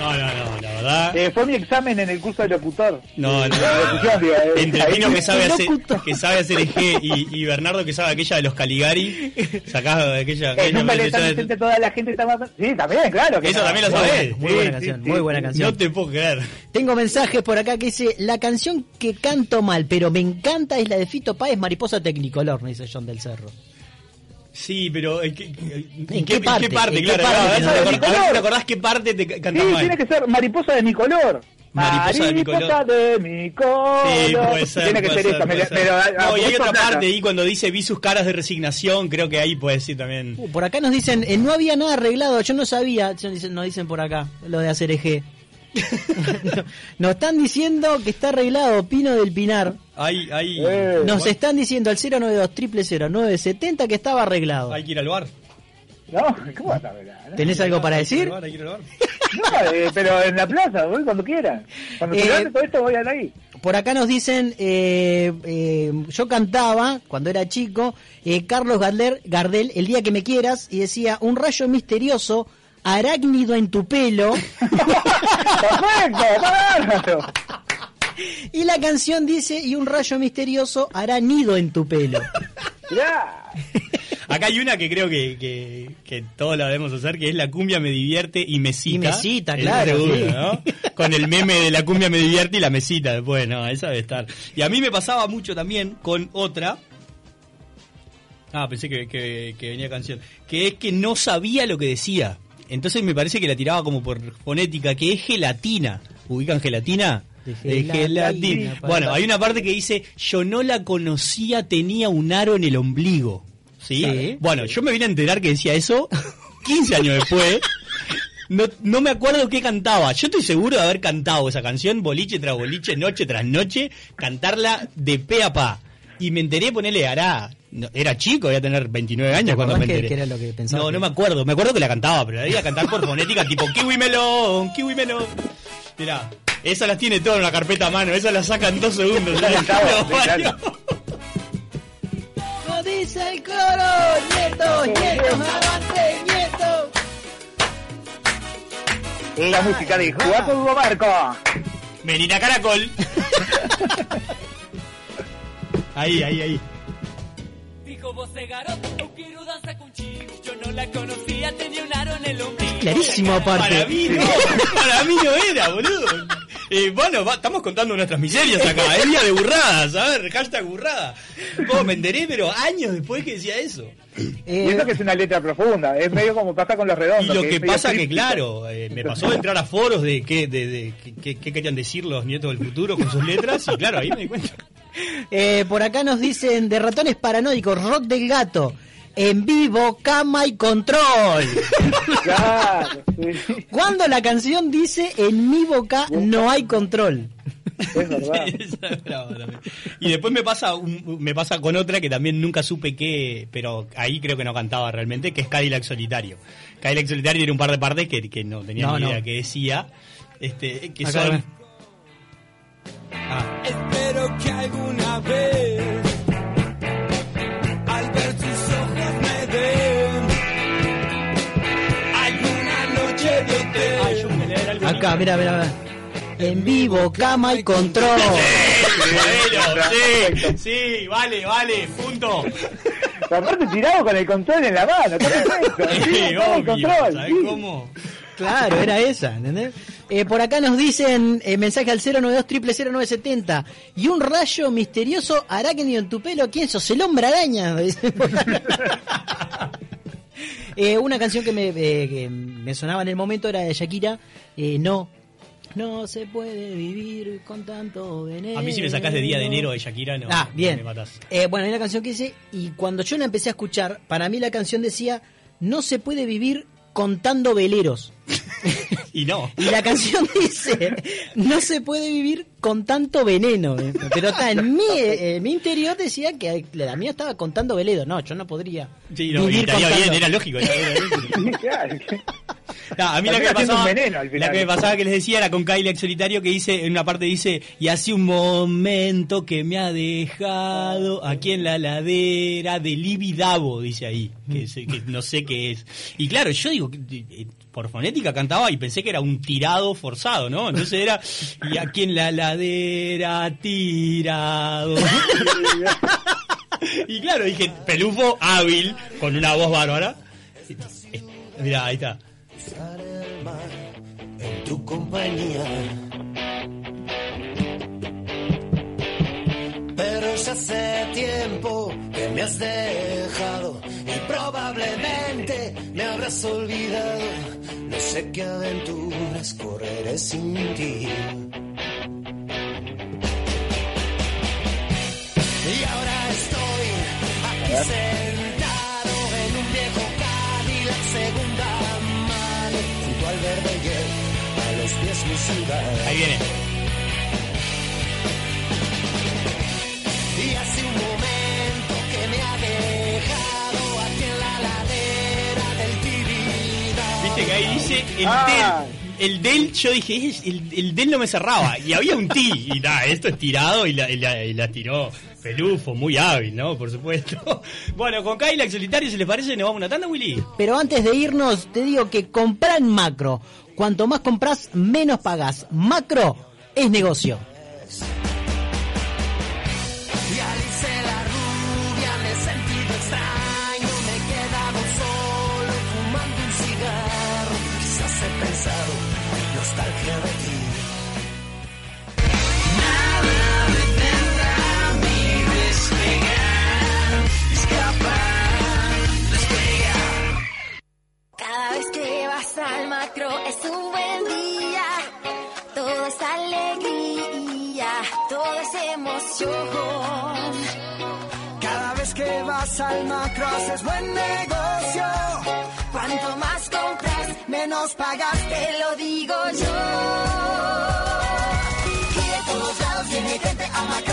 Speaker 6: No, no, no, la verdad.
Speaker 7: Eh, fue mi examen en el curso de locutor.
Speaker 6: No, no.
Speaker 7: Digo, eh,
Speaker 6: Entre Pino que sabe hacer, que sabe hacer eje y, y Bernardo que sabe aquella de los Caligari, sacás de aquella.
Speaker 7: Eh, nunca le diciendo toda la gente está más... Sí, también, claro. que
Speaker 6: Eso
Speaker 7: no.
Speaker 6: también lo
Speaker 7: Muy
Speaker 6: sabés.
Speaker 3: Muy
Speaker 7: Sí,
Speaker 3: buena
Speaker 7: sí,
Speaker 3: canción,
Speaker 7: sí,
Speaker 3: muy
Speaker 7: sí.
Speaker 3: buena canción.
Speaker 6: No te puedo creer.
Speaker 3: Tengo mensajes por acá que dice, la canción que canto mal, pero me encanta es la de Fito Páez, Mariposa Tecnicolor, me dice John del Cerro.
Speaker 6: Sí, pero ¿en qué, en
Speaker 3: qué parte?
Speaker 6: parte?
Speaker 3: ¿En qué
Speaker 6: claro,
Speaker 3: parte
Speaker 6: te acordás qué parte te ca-
Speaker 7: Sí,
Speaker 6: mal.
Speaker 7: tiene que ser mariposa de mi color.
Speaker 6: Mariposa de mi color.
Speaker 7: Mariposa de mi color.
Speaker 6: Sí, puede ser.
Speaker 7: Tiene que ser
Speaker 6: ser,
Speaker 7: esa. me-
Speaker 6: ser. no, y hay otra
Speaker 7: plata.
Speaker 6: parte ahí cuando dice vi sus caras de resignación, creo que ahí puede decir también.
Speaker 3: Uh, por acá nos dicen, eh, no había nada arreglado, yo no sabía, nos dicen, nos dicen por acá, lo de hacer eje. nos están diciendo que está arreglado Pino del Pinar.
Speaker 6: Hay, hay,
Speaker 7: Eh,
Speaker 3: Nos están diciendo al 092 970 que estaba arreglado.
Speaker 6: hay que ir al bar.
Speaker 7: No, ¿cómo vas a ver? No,
Speaker 3: ¿Tenés algo para decir?
Speaker 6: al bar, hay que ir al bar.
Speaker 7: No, eh, pero en la plaza, voy cuando quieran. Cuando
Speaker 3: Eh,
Speaker 7: se levante todo esto, voy a ir ahí.
Speaker 3: Por acá nos dicen, eh, eh, yo cantaba cuando era chico, eh, Carlos Gardel, Gardel, El día que me quieras, y decía, un rayo misterioso, arácnido en tu pelo,
Speaker 7: ¡Perfecto! ¡Bárbaro!
Speaker 3: y la canción dice, y un rayo misterioso hará nido en tu pelo.
Speaker 7: Mirá.
Speaker 6: Acá hay una que creo que, que, que todos la debemos hacer, que es la cumbia me divierte y mesita.
Speaker 3: Y mesita,
Speaker 6: Es
Speaker 3: claro,
Speaker 6: seguro,
Speaker 3: sí.
Speaker 6: ¿no? Con el meme de la cumbia me divierte y la mesita después, no, esa debe estar. Y a mí me pasaba mucho también con otra. Ah, pensé que, que, que venía canción. Que es que no sabía lo que decía. Entonces me parece que la tiraba como por fonética, que es gelatina. ¿Ubican gelatina?
Speaker 3: De
Speaker 6: De
Speaker 3: gelatina,
Speaker 6: Bueno, hay una parte que dice, yo no la conocía, tenía un aro en el ombligo. ¿Sí?
Speaker 3: Sí.
Speaker 6: Bueno, yo me vine a enterar que decía eso 15 años después. No, no me acuerdo qué cantaba. Yo estoy seguro de haber cantado esa canción, boliche tras boliche, noche tras noche, cantarla de pe a pa. Y me enteré, ponerle hará no, era chico, iba a tener 29 años cuando me
Speaker 3: que-
Speaker 6: enteré.
Speaker 3: que era lo que pensaba
Speaker 6: no,
Speaker 3: que-
Speaker 6: no me acuerdo. Me acuerdo que la cantaba, pero la iba a cantar por fonética tipo kiwi melón, kiwi melón. Mirá, esa las tiene todo en la carpeta a mano, esa la saca en dos segundos. ¿sabes? No, Mario.
Speaker 3: No dice el coro, nietos, nietos, avance, nietos.
Speaker 7: La música de Juaco Hugo Marco.
Speaker 6: Menina Caracol. ahí, ahí, ahí.
Speaker 9: Dijo vos de garoto, eu quiero danzar contigo. Yo no la conocía, tenía un aro en el ombligo.
Speaker 3: Clarísimo aparte.
Speaker 6: Para mí no, para mí no era, boludo. Eh, bueno, va- estamos contando nuestras miserias acá, es día de burradas, a ver, hashtag burrada. Vos me enteré, pero años después que decía eso.
Speaker 7: Y eso que es una letra profunda, es medio como pasa con los redondos.
Speaker 6: Y lo que
Speaker 7: es medio
Speaker 6: pasa que, claro, eh, me pasó de entrar a foros de qué de, qué querían decir los nietos del futuro con sus letras, y claro, ahí me di cuenta.
Speaker 3: Eh, por acá nos dicen de ratones paranoicos, rock del gato. En vivo, cama y control.
Speaker 7: Claro,
Speaker 3: Cuando la canción dice en mi boca no hay control.
Speaker 7: Es verdad.
Speaker 6: Y después me pasa un- me pasa con otra que también nunca supe qué, pero ahí creo que no cantaba realmente, que es Cadillac Solitario. Cadillac Solitario tiene un par de partes que, que no tenía
Speaker 3: No,
Speaker 6: ni
Speaker 3: no.
Speaker 6: idea que decía, este, que
Speaker 3: Acá,
Speaker 6: son... Ah,
Speaker 9: Espero que alguna vez
Speaker 3: Acá, mira, mira, mira. En vivo, cama y control.
Speaker 6: bueno, sí, sí, vale, vale, punto.
Speaker 7: Aparte tirado con el control en la mano. Sí,
Speaker 6: Sí, obvio,
Speaker 7: control.
Speaker 6: ¿sabes
Speaker 7: sí.
Speaker 6: cómo?
Speaker 3: Claro, era esa, ¿entendés? Eh, por acá nos dicen eh, mensaje al 092 0970 y un rayo misterioso arácnido en tu pelo. ¿Quién sos? El hombre araña. Eh, una canción que me, eh, que me sonaba en el momento era de Shakira. eh, no, no se puede vivir con tanto veneno.
Speaker 6: A mí si me sacás de día de enero de Shakira, no,
Speaker 3: Ah, bien.
Speaker 6: me matás.
Speaker 3: Bueno, hay una canción que dice, y cuando yo la empecé a escuchar, para mí la canción decía, no se puede vivir contando veleros.
Speaker 6: Y no.
Speaker 3: Y la canción dice, no se puede vivir con tanto veneno. ¿eh? Pero está en mi, eh, en mi interior decía que la mía estaba contando veleros. No, yo no podría.
Speaker 6: Sí, no, y
Speaker 3: vivir
Speaker 6: estaría
Speaker 3: contando-
Speaker 6: bien, era lógico. era- era lógico. A mí la que, me pasaba,
Speaker 7: un veneno al final.
Speaker 6: la que me pasaba que les decía era con Kylie Solitario que dice, en una parte dice, y hace un momento que me ha dejado aquí en la ladera de Libidabo, dice ahí, que, no sé qué es. Y claro, yo digo, eh, por fonética cantaba y pensé que era un tirado forzado, ¿no? Entonces era, y aquí en la ladera tirado. y claro, dije, pelufo hábil, con una voz bárbara. Mira, ahí está.
Speaker 10: Tu compañía. Pero ya hace tiempo que me has dejado y probablemente me habrás olvidado. No sé qué aventuras correré sin ti. Y ahora estoy aquí sentado en un viejo Cadillac segunda mano junto al verde hiel, a los pies mi ciudad.
Speaker 6: Ahí viene.
Speaker 10: Y hace un momento que me ha dejado aquí en la ladera del Tibidabo.
Speaker 6: Viste que ahí dice el
Speaker 7: Ah.
Speaker 6: del. El del, yo dije, el, el del no me cerraba. Y había un ti. Y nada, esto es tirado y la, y la, y la tiró. Pelufo, muy hábil, ¿no? Por supuesto. Bueno, con Kylax Solitario, si les parece, nos vamos a una tanda, Willy.
Speaker 3: Pero antes de irnos, te digo que comprar en macro. Cuanto más compras, menos pagas. Macro es negocio.
Speaker 11: Es un buen día, todo es alegría, todo es emoción.
Speaker 10: Cada vez que vas al macro haces buen negocio.
Speaker 11: Cuanto más compras, menos pagas, te lo digo yo. Y de todos lados viene gente a macro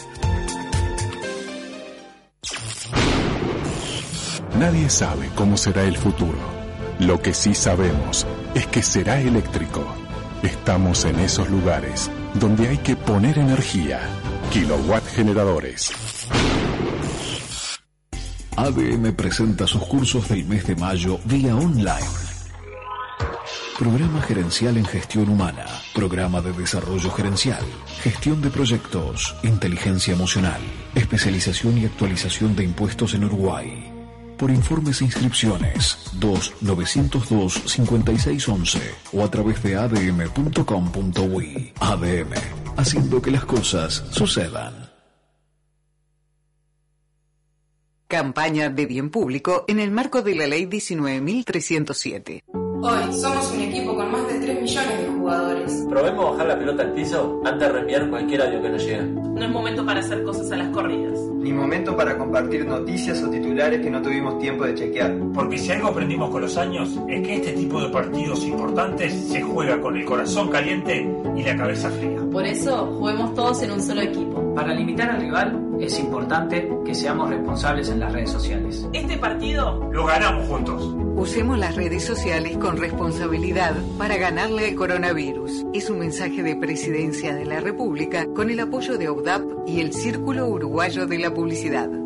Speaker 12: Nadie sabe cómo será el futuro. Lo que sí sabemos es que será eléctrico. Estamos en esos lugares donde hay que poner energía. Kilowatt generadores.
Speaker 10: ADM presenta sus cursos del mes de mayo vía online. Programa gerencial en gestión humana, programa de desarrollo gerencial, gestión de proyectos, inteligencia emocional, especialización y actualización de impuestos en Uruguay. Por informes e inscripciones 2-902-5611 o a través de adm.com.uy. ADM, haciendo que las cosas sucedan.
Speaker 13: Campaña de bien público en el marco de la Ley 19.307.
Speaker 14: Hoy somos un equipo con más de 3 millones de jugadores.
Speaker 15: Probemos bajar la pelota al piso antes de reenviar cualquier audio que nos llega.
Speaker 16: No es momento para hacer cosas a las corridas.
Speaker 17: Ni momento para compartir noticias o titulares que no tuvimos tiempo de chequear.
Speaker 18: Porque si algo aprendimos con los años es que este tipo de partidos importantes se juega con el corazón caliente y la cabeza fría.
Speaker 16: Por eso, juguemos todos en un solo equipo.
Speaker 19: Para limitar al rival, es importante que seamos responsables en las redes sociales.
Speaker 16: Este partido
Speaker 18: lo ganamos juntos.
Speaker 13: Usemos las redes sociales con responsabilidad para ganarle al coronavirus. Es un mensaje de Presidencia de la República con el apoyo de OUDAP y el Círculo Uruguayo de la Publicidad.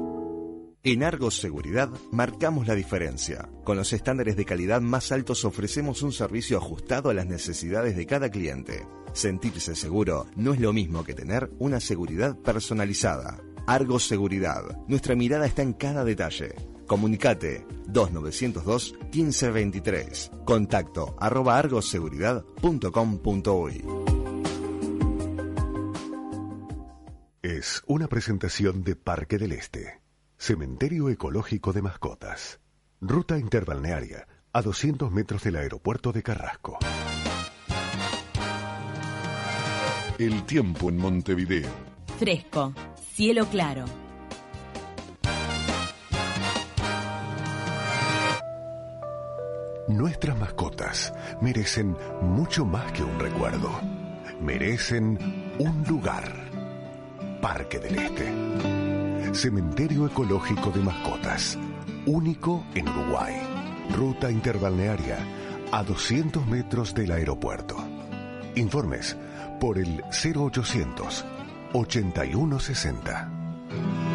Speaker 20: En Argos Seguridad marcamos la diferencia. Con los estándares de calidad más altos ofrecemos un servicio ajustado a las necesidades de cada cliente. Sentirse seguro no es lo mismo que tener una seguridad personalizada. Argos Seguridad. Nuestra mirada está en cada detalle. Comunicate 2902 1523. Contacto arroba argoseguridad.com.uy.
Speaker 12: Es una presentación de Parque del Este, Cementerio Ecológico de Mascotas, ruta interbalnearia a 200 metros del aeropuerto de Carrasco. El tiempo en Montevideo.
Speaker 8: Fresco, cielo claro.
Speaker 12: Nuestras mascotas merecen mucho más que un recuerdo. Merecen un lugar. Parque del Este. Cementerio Ecológico de Mascotas. Único en Uruguay. Ruta interbalnearia a 200 metros del aeropuerto. Informes por el 0800 8160.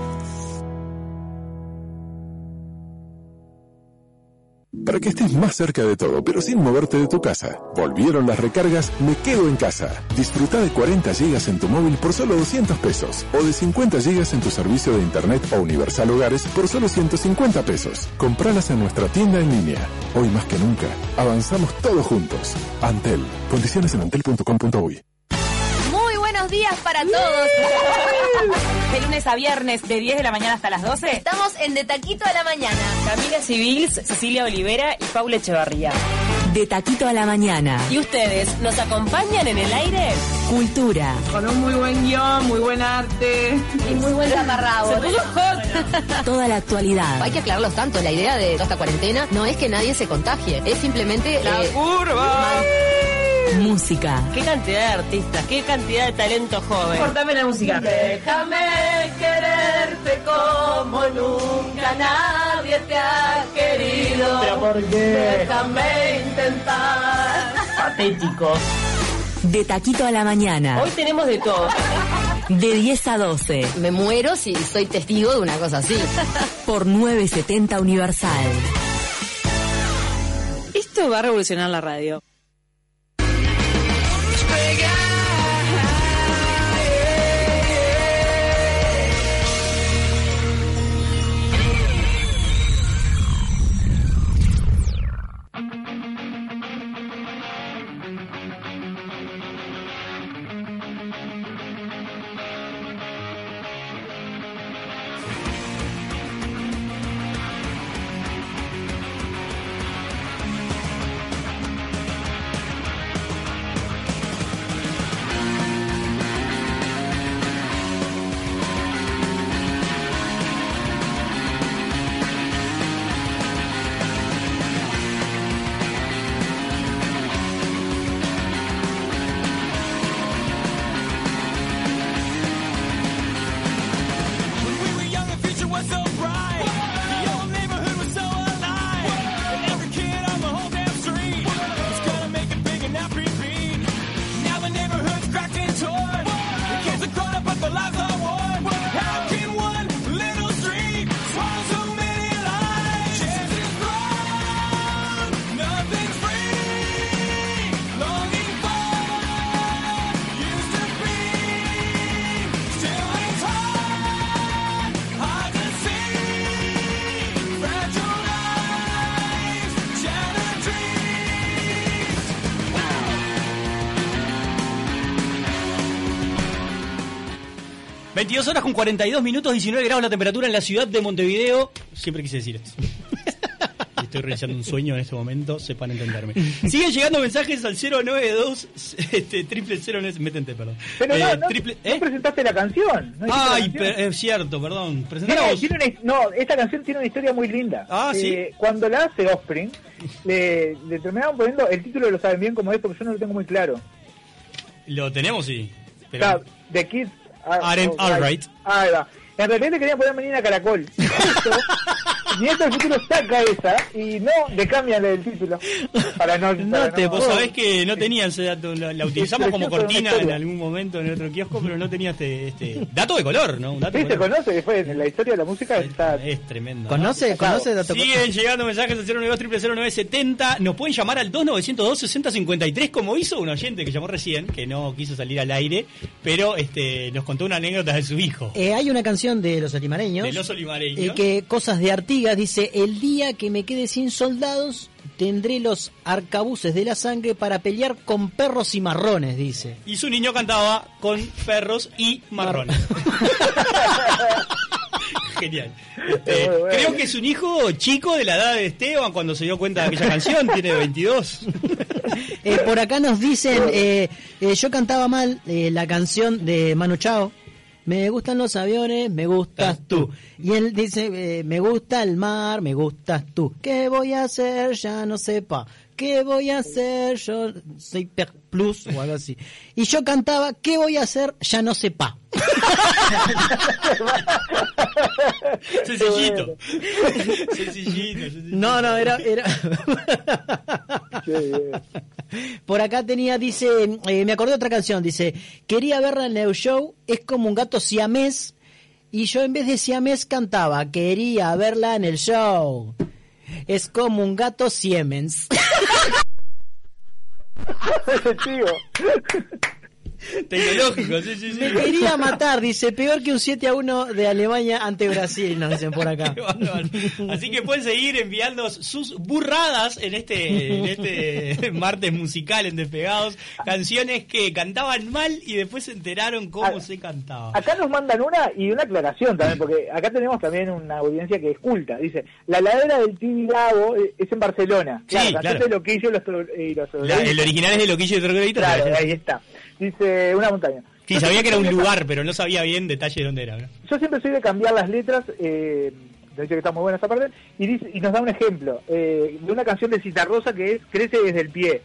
Speaker 12: Para que estés más cerca de todo, pero sin moverte de tu casa. Volvieron las recargas Me Quedo en Casa. Disfruta de 40 gigas en tu móvil por solo 200 pesos. O de 50 gigas en tu servicio de Internet o Universal Hogares por solo 150 pesos. Compralas en nuestra tienda en línea. Hoy más que nunca, avanzamos todos juntos. Antel. Condiciones en antel.com.uy.
Speaker 21: Días para todos. De lunes a viernes, de 10 de la mañana hasta las 12. Estamos en De Taquito a la Mañana.
Speaker 16: Camila Civils, Cecilia Olivera y Paula Echevarría.
Speaker 8: De Taquito a la Mañana.
Speaker 21: ¿Y ustedes nos acompañan en el aire?
Speaker 8: Cultura.
Speaker 16: Con un muy buen guion, muy buen arte.
Speaker 21: Y muy buen taparrabo.
Speaker 8: Toda la actualidad.
Speaker 21: Hay que aclararlo tanto. La idea de toda esta cuarentena no es que nadie se contagie. Es simplemente...
Speaker 16: La
Speaker 21: eh,
Speaker 16: curva.
Speaker 8: Música.
Speaker 22: Qué cantidad de artistas, qué cantidad de talento joven.
Speaker 21: Cortame la música.
Speaker 23: Déjame quererte como nunca nadie te ha querido.
Speaker 7: ¿Pero por qué?
Speaker 23: Déjame intentar.
Speaker 22: Patéticos.
Speaker 8: De taquito a la mañana.
Speaker 22: Hoy tenemos de todo.
Speaker 8: De 10 a 12.
Speaker 24: Me muero si soy testigo de una cosa así.
Speaker 8: Por 970 Universal.
Speaker 22: Esto va a revolucionar la radio.
Speaker 6: 22 horas con 42 minutos, 19 grados la temperatura en la ciudad de Montevideo. Siempre quise decir esto. Estoy realizando un sueño en este momento, sepan entenderme. Siguen llegando mensajes al 092 este, triple cero, metente, perdón.
Speaker 7: Pero
Speaker 6: Eh,
Speaker 7: no, no,
Speaker 6: triple-
Speaker 7: no presentaste la canción. ¿no dijiste la
Speaker 6: Ay,
Speaker 7: canción?
Speaker 6: per- es cierto, perdón. Presentamos.
Speaker 7: tiene una- no, esta canción tiene una historia muy linda.
Speaker 6: Ah, ¿sí?
Speaker 7: Eh, cuando la hace Offspring, le, le terminaron poniendo, el título lo saben bien como es porque yo no lo tengo muy claro.
Speaker 6: Lo tenemos, sí. Pero...
Speaker 7: Está, The Kids Are,
Speaker 6: Aren't Alright.
Speaker 7: Ahí va. En realidad te querían poner Menina Caracol. Nieto del futuro saca esa y no le cambian el título. Para no,
Speaker 6: No te,
Speaker 7: no-
Speaker 6: vos sabés que no tenía ese dato, la, la utilizamos como cortina en algún momento en otro kiosco, pero no tenía este, este dato de color, ¿no? Un dato
Speaker 7: Sí,
Speaker 6: de
Speaker 7: se conoce que fue en la historia de la música está
Speaker 6: Es tremendo.
Speaker 3: ¿Conoce,
Speaker 6: ¿no?
Speaker 3: conoce dato
Speaker 6: Siguen llegando mensajes al 092 Nos pueden llamar al 2902 6053 como hizo un oyente que llamó recién, que no quiso salir al aire, pero este nos contó una anécdota de su hijo.
Speaker 3: Eh, hay una canción de los olimareños.
Speaker 6: De los olimareños.
Speaker 3: eh, que Cosas de Artigas dice: El día que me quede sin soldados, tendré los arcabuces de la sangre para pelear con perros y marrones, dice.
Speaker 6: Y su niño cantaba con perros y marrones. Genial. Este,
Speaker 7: bueno.
Speaker 6: creo que es un hijo chico de la edad de Esteban cuando se dio cuenta de aquella canción, tiene 22.
Speaker 3: Eh, por acá nos dicen: eh, eh, Yo cantaba mal eh, la canción de Manu Chao. Me gustan los aviones, me gustas tú. Y él dice, eh, me gusta el mar, me gustas tú. ¿Qué voy a hacer? Ya no sepa. ¿Qué voy a hacer? Yo soy per plus o algo así. Y yo cantaba, ¿qué voy a hacer? Ya no sepa.
Speaker 6: Sencillito. Sencillito, sencillito.
Speaker 3: No, no, era... era... Por acá tenía, dice, eh, me acordé de otra canción, dice, quería verla en el show, es como un gato siamés, y yo en vez de siamés cantaba, quería verla en el show, es como un gato siemens.
Speaker 7: Efectivo.
Speaker 6: Tecnológico, sí, sí, sí.
Speaker 3: Me quería matar, dice, peor que un 7 a 1 de Alemania ante Brasil, nos dicen por acá.
Speaker 6: Así que pueden seguir enviando sus burradas en este, en este martes musical en Despegados. Canciones que cantaban mal y después se enteraron cómo se cantaba.
Speaker 7: Acá nos mandan una y una aclaración también, porque acá tenemos también una audiencia que es culta. Dice, la ladera del Tibidabo eh, es en Barcelona.
Speaker 6: Sí,
Speaker 7: claro, de Loquillo y los, los
Speaker 6: La- el original es de Loquillo y Troglodita.
Speaker 7: Claro, ahí está. Dice, una montaña.
Speaker 6: Sí, sabía que era un lugar, pero no sabía bien detalle de dónde era. ¿no?
Speaker 7: Yo siempre soy de cambiar las letras, eh, de hecho que está muy buena esa parte, y, dice, y nos da un ejemplo eh, de una canción de Citarrosa que es Crece desde el pie.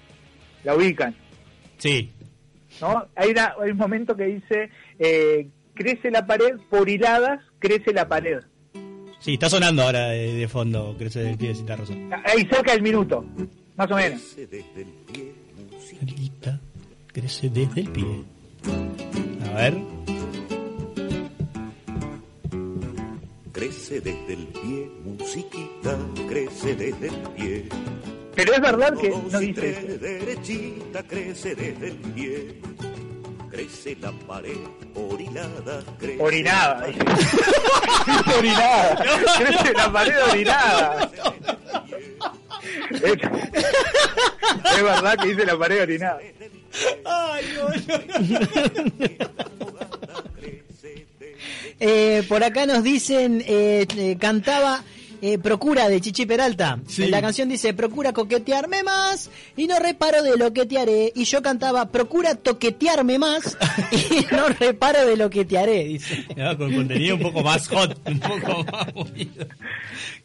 Speaker 7: La ubican.
Speaker 6: Sí.
Speaker 7: ¿no? Hay, una- hay un momento que dice, eh, crece la pared, por hiladas crece la pared.
Speaker 6: Sí, está sonando ahora de, de fondo, crece del pie de Cita Rosa.
Speaker 7: Ahí cerca del minuto, más o menos.
Speaker 6: Cerquita, crece desde el pie. A ver.
Speaker 25: Crece desde el pie, musiquita, crece desde el pie.
Speaker 7: Pero es verdad que
Speaker 25: Dos
Speaker 7: no dice
Speaker 25: derechita, crece desde el pie. Crece la pared, orinada, crece.
Speaker 7: Orinada. orinada. Crece la pared orinada. Es, verdad que dice la pared orinada.
Speaker 6: Ay,
Speaker 3: Eh, por acá nos dicen, eh, eh, cantaba eh, Procura de Chichi Peralta.
Speaker 6: Sí.
Speaker 3: La canción dice, Procura coquetearme más y no reparo de lo que te haré. Y yo cantaba, Procura toquetearme más y no reparo de lo que te haré. Dice.
Speaker 6: No, con contenido un poco más hot, un poco más movido.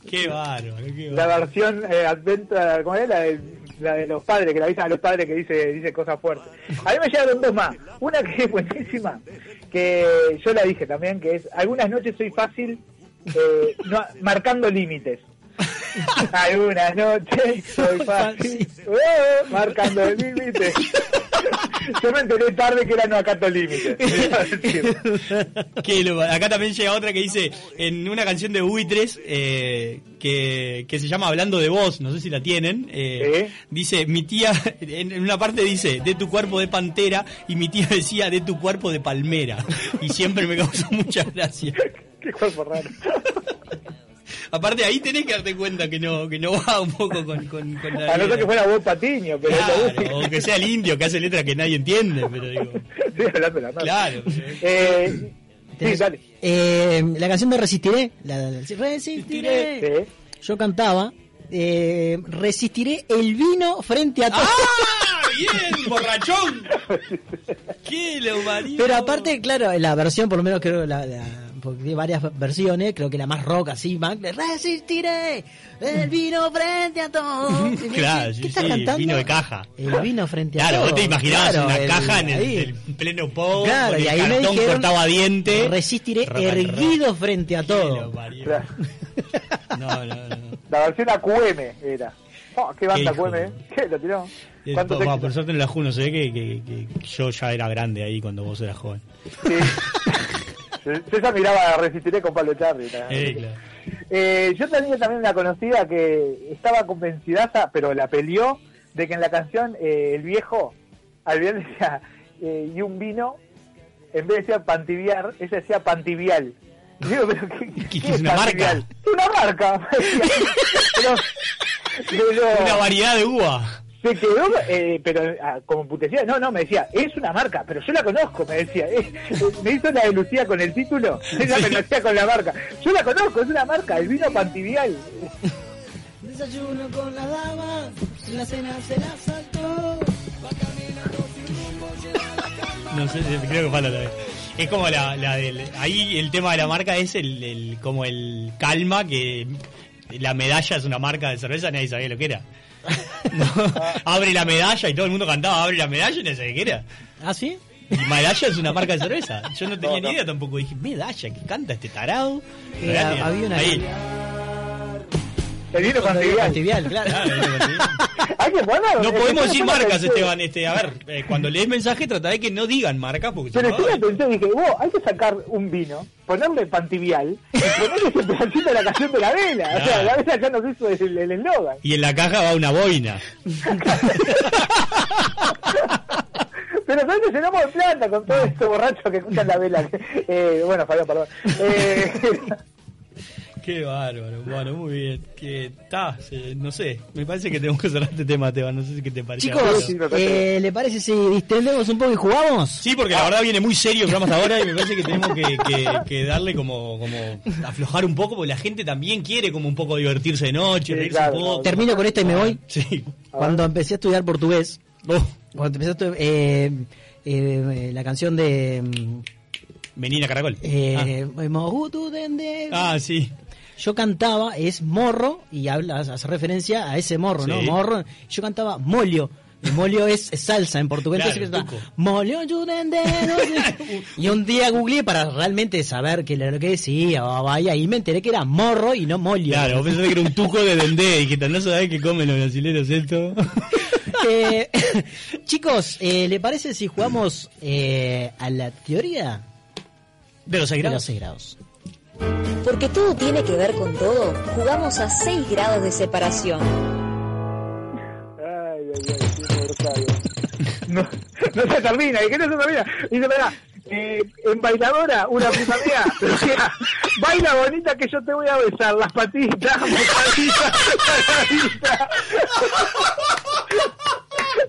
Speaker 6: Qué bárbaro, qué
Speaker 7: La versión eh, adventa, ¿cómo es? La de, la de los padres, que la avisan a los padres que dice, dice cosas fuertes. A mí me llegaron dos más. Una que es buenísima, que yo la dije también, que es, algunas noches soy fácil eh, no- marcando límites. Algunas noches soy fácil eh, marcando límites. Yo me enteré tarde que era no acato límites.
Speaker 6: Que lo- acá también llega otra que dice en una canción de Buitres eh, que, que se llama Hablando de vos, no sé si la tienen. eh, Dice, mi tía, en, en una parte dice, de tu cuerpo de pantera, y mi tía decía, de tu cuerpo de palmera. Y siempre me causó mucha gracia.
Speaker 7: Qué cuerpo raro.
Speaker 6: Aparte ahí tenés que darte cuenta que no, que no va un poco con, con, con la
Speaker 7: A no ser que fuera vos Patiño, pero
Speaker 6: Claro, o que sea el indio que hace letras que nadie entiende, pero digo.
Speaker 7: Hablando de la.
Speaker 6: Claro.
Speaker 7: Eh, sí, dale.
Speaker 3: Eh, la canción de Resistiré, la Resistiré. Yo cantaba, eh, resistiré el vino frente a todos.
Speaker 6: ¡Ah! ¡Bien, borrachón! ¡Qué lo marido!
Speaker 3: Pero aparte, claro, la versión, por lo menos creo, la, la- porque hay varias versiones, creo que la más rock así, de resistiré el vino frente a me
Speaker 6: Claro, sí,
Speaker 3: ¿Qué estás
Speaker 6: sí,
Speaker 3: cantando?
Speaker 6: vino de caja.
Speaker 3: El vino frente a
Speaker 6: Claro,
Speaker 3: todos.
Speaker 6: vos te imaginabas
Speaker 3: Claro,
Speaker 6: una
Speaker 3: el-
Speaker 6: caja en el, pleno pogo,
Speaker 3: Claro,
Speaker 6: con
Speaker 3: y
Speaker 6: el
Speaker 3: ahí me
Speaker 6: cartón
Speaker 3: dijeron,
Speaker 6: cortado a diente.
Speaker 3: Resistiré
Speaker 6: Rock
Speaker 3: erguido frente a todo.
Speaker 6: No, no, no.
Speaker 7: La versión AQM era. Oh, qué banda AQM, ¿eh? ¿Qué? ¿Lo tiró?
Speaker 6: Eh, por suerte en la Juno se ve que, que- que yo ya era grande ahí cuando vos eras joven.
Speaker 7: Yo ya miraba Resistiré con Pablo Charri.
Speaker 6: Eh, claro.
Speaker 7: Eh, yo tenía también una conocida que estaba convencidaza, pero la peleó, de que en la canción eh, el viejo, al bien decía, eh, y un vino, en vez de decir pantiviar, ella decía pantivial. Digo, pero ¿qué,
Speaker 6: ¿Qué
Speaker 7: qué
Speaker 6: es una marca?
Speaker 7: Una marca. pero, pero-
Speaker 6: Una variedad de uva.
Speaker 7: Se quedó, eh, pero ah, como putecía, no, no, me decía, es una marca, pero yo la conozco, me decía, eh, eh, me hizo la de Lucía con el título, ella me lo hacía con la marca, yo la conozco, es una marca, el vino pantivial.
Speaker 3: Desayuno con la dama, la cena se la saltó.
Speaker 6: No sé, creo que falta todavía. Es como la, la del. Ahí el tema de la marca es el, el- como el calma, que la medalla es una marca de cerveza, nadie sabía lo que era. No, abre la medalla y todo el mundo cantaba, abre la medalla y nadie sabía qué era.
Speaker 3: ¿Ah, sí?
Speaker 6: Y medalla es una marca de cerveza. Yo no tenía
Speaker 7: No, no.
Speaker 6: ni idea tampoco. Dije, medalla, ¿qué canta este tarado?
Speaker 3: Eh, había una-
Speaker 6: Ahí.
Speaker 7: El vino
Speaker 3: claro.
Speaker 6: No podemos decir marcas. Esteban. Este, a ver, eh, cuando lees mensaje trata de que no digan marcas porque si
Speaker 7: Pero
Speaker 6: no,
Speaker 7: yo lo pensé, dije, vos, hay que sacar un vino, ponerle pantivial y ponerle ese pedacito de la canción de la vela. O sea, la vela ya nos hizo el el eslogan.
Speaker 6: Y en la caja va una boina.
Speaker 7: Pero ¿sabes que llenamos de plata con todo esto borracho que escuchan la vela? Eh, bueno, Fabián, perdón. Eh,
Speaker 6: Qué bárbaro. Bueno, muy bien. Que está, eh, no sé. Me parece que tenemos que cerrar este tema, Esteban. No sé si qué te parece.
Speaker 3: Chicos, eh, ¿le parece si distendemos un poco y jugamos?
Speaker 6: Sí, porque la verdad viene muy serio el programa hasta ahora y me parece que tenemos que, que- que darle como, como aflojar un poco porque la gente también quiere como un poco divertirse de noche, reírse un poco.
Speaker 3: Termino con esta y me voy.
Speaker 6: Sí.
Speaker 3: Cuando empecé a estudiar portugués,
Speaker 6: Oh,
Speaker 3: cuando empecé a estudiar eh, eh, la canción de... mm,
Speaker 6: Menina Caracol.
Speaker 3: Eh, Dende.
Speaker 6: Ah, sí.
Speaker 3: Yo cantaba, es morro, y habla, hace referencia a ese morro, ¿no? Morro. Yo cantaba molio. Molio es, es salsa en portugués.
Speaker 6: Claro,
Speaker 3: entonces está, Molio. Y un día googleé para realmente saber qué era lo que decía. va, va, Y ahí me enteré que era morro y no molio.
Speaker 6: Claro, vos pensás que era un tuco de dendé y que no sabés qué comen los brasileños esto.
Speaker 3: Eh, chicos, eh, ¿le parece si jugamos eh, a la teoría
Speaker 6: de los seis
Speaker 3: de
Speaker 6: grados?
Speaker 3: los grados?
Speaker 8: Porque todo tiene que ver con todo, jugamos a 6 grados de separación.
Speaker 7: Ay, ay, ay, qué mortal. No, no se termina, ¿y qué no se termina? Dice, mirá, eh, en bailadora, una puta mía, pero mira, baila bonita que yo te voy a besar, las patitas, mojaditas, mojaditas.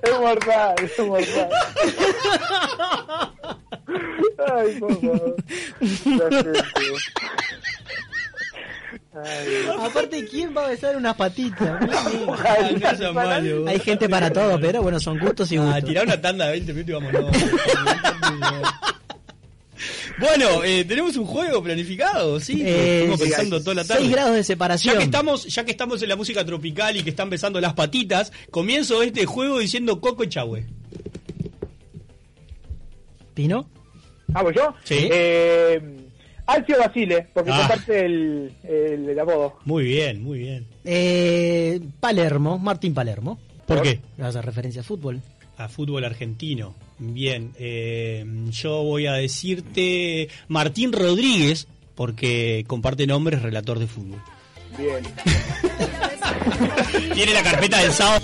Speaker 7: Es mortal, es mortal. Ay, por favor. La gente. Ay,
Speaker 3: Aparte, ¿quién va a besar unas patitas?
Speaker 6: Ay, no seas malo.
Speaker 3: Hay gente para todo, pero bueno, son gustos y
Speaker 6: Ah,
Speaker 3: gustos.
Speaker 6: tirar una tanda de 20 minutos y vámonos. Bueno, eh, tenemos un juego planificado, sí.
Speaker 3: Eh,
Speaker 6: Estuvimos
Speaker 3: sí,
Speaker 6: pensando toda la tarde.
Speaker 3: seis grados de separación.
Speaker 6: Ya que estamos, ya que estamos en la música tropical y que están besando las patitas, comienzo este juego diciendo Coco Chahue.
Speaker 3: ¿Pino?
Speaker 7: ¿Ah, voy yo?
Speaker 6: Sí.
Speaker 7: Eh, Alcio Basile, porque
Speaker 6: Ah.
Speaker 7: comparte el, el, el apodo.
Speaker 6: Muy bien, muy bien.
Speaker 3: Eh, Palermo, Martín Palermo.
Speaker 6: ¿Por qué?
Speaker 3: Hace referencia a fútbol.
Speaker 6: A fútbol argentino. Bien, eh, yo voy a decirte Martín Rodríguez, porque comparte nombres relator de fútbol.
Speaker 7: Bien.
Speaker 6: Tiene la carpeta del sábado.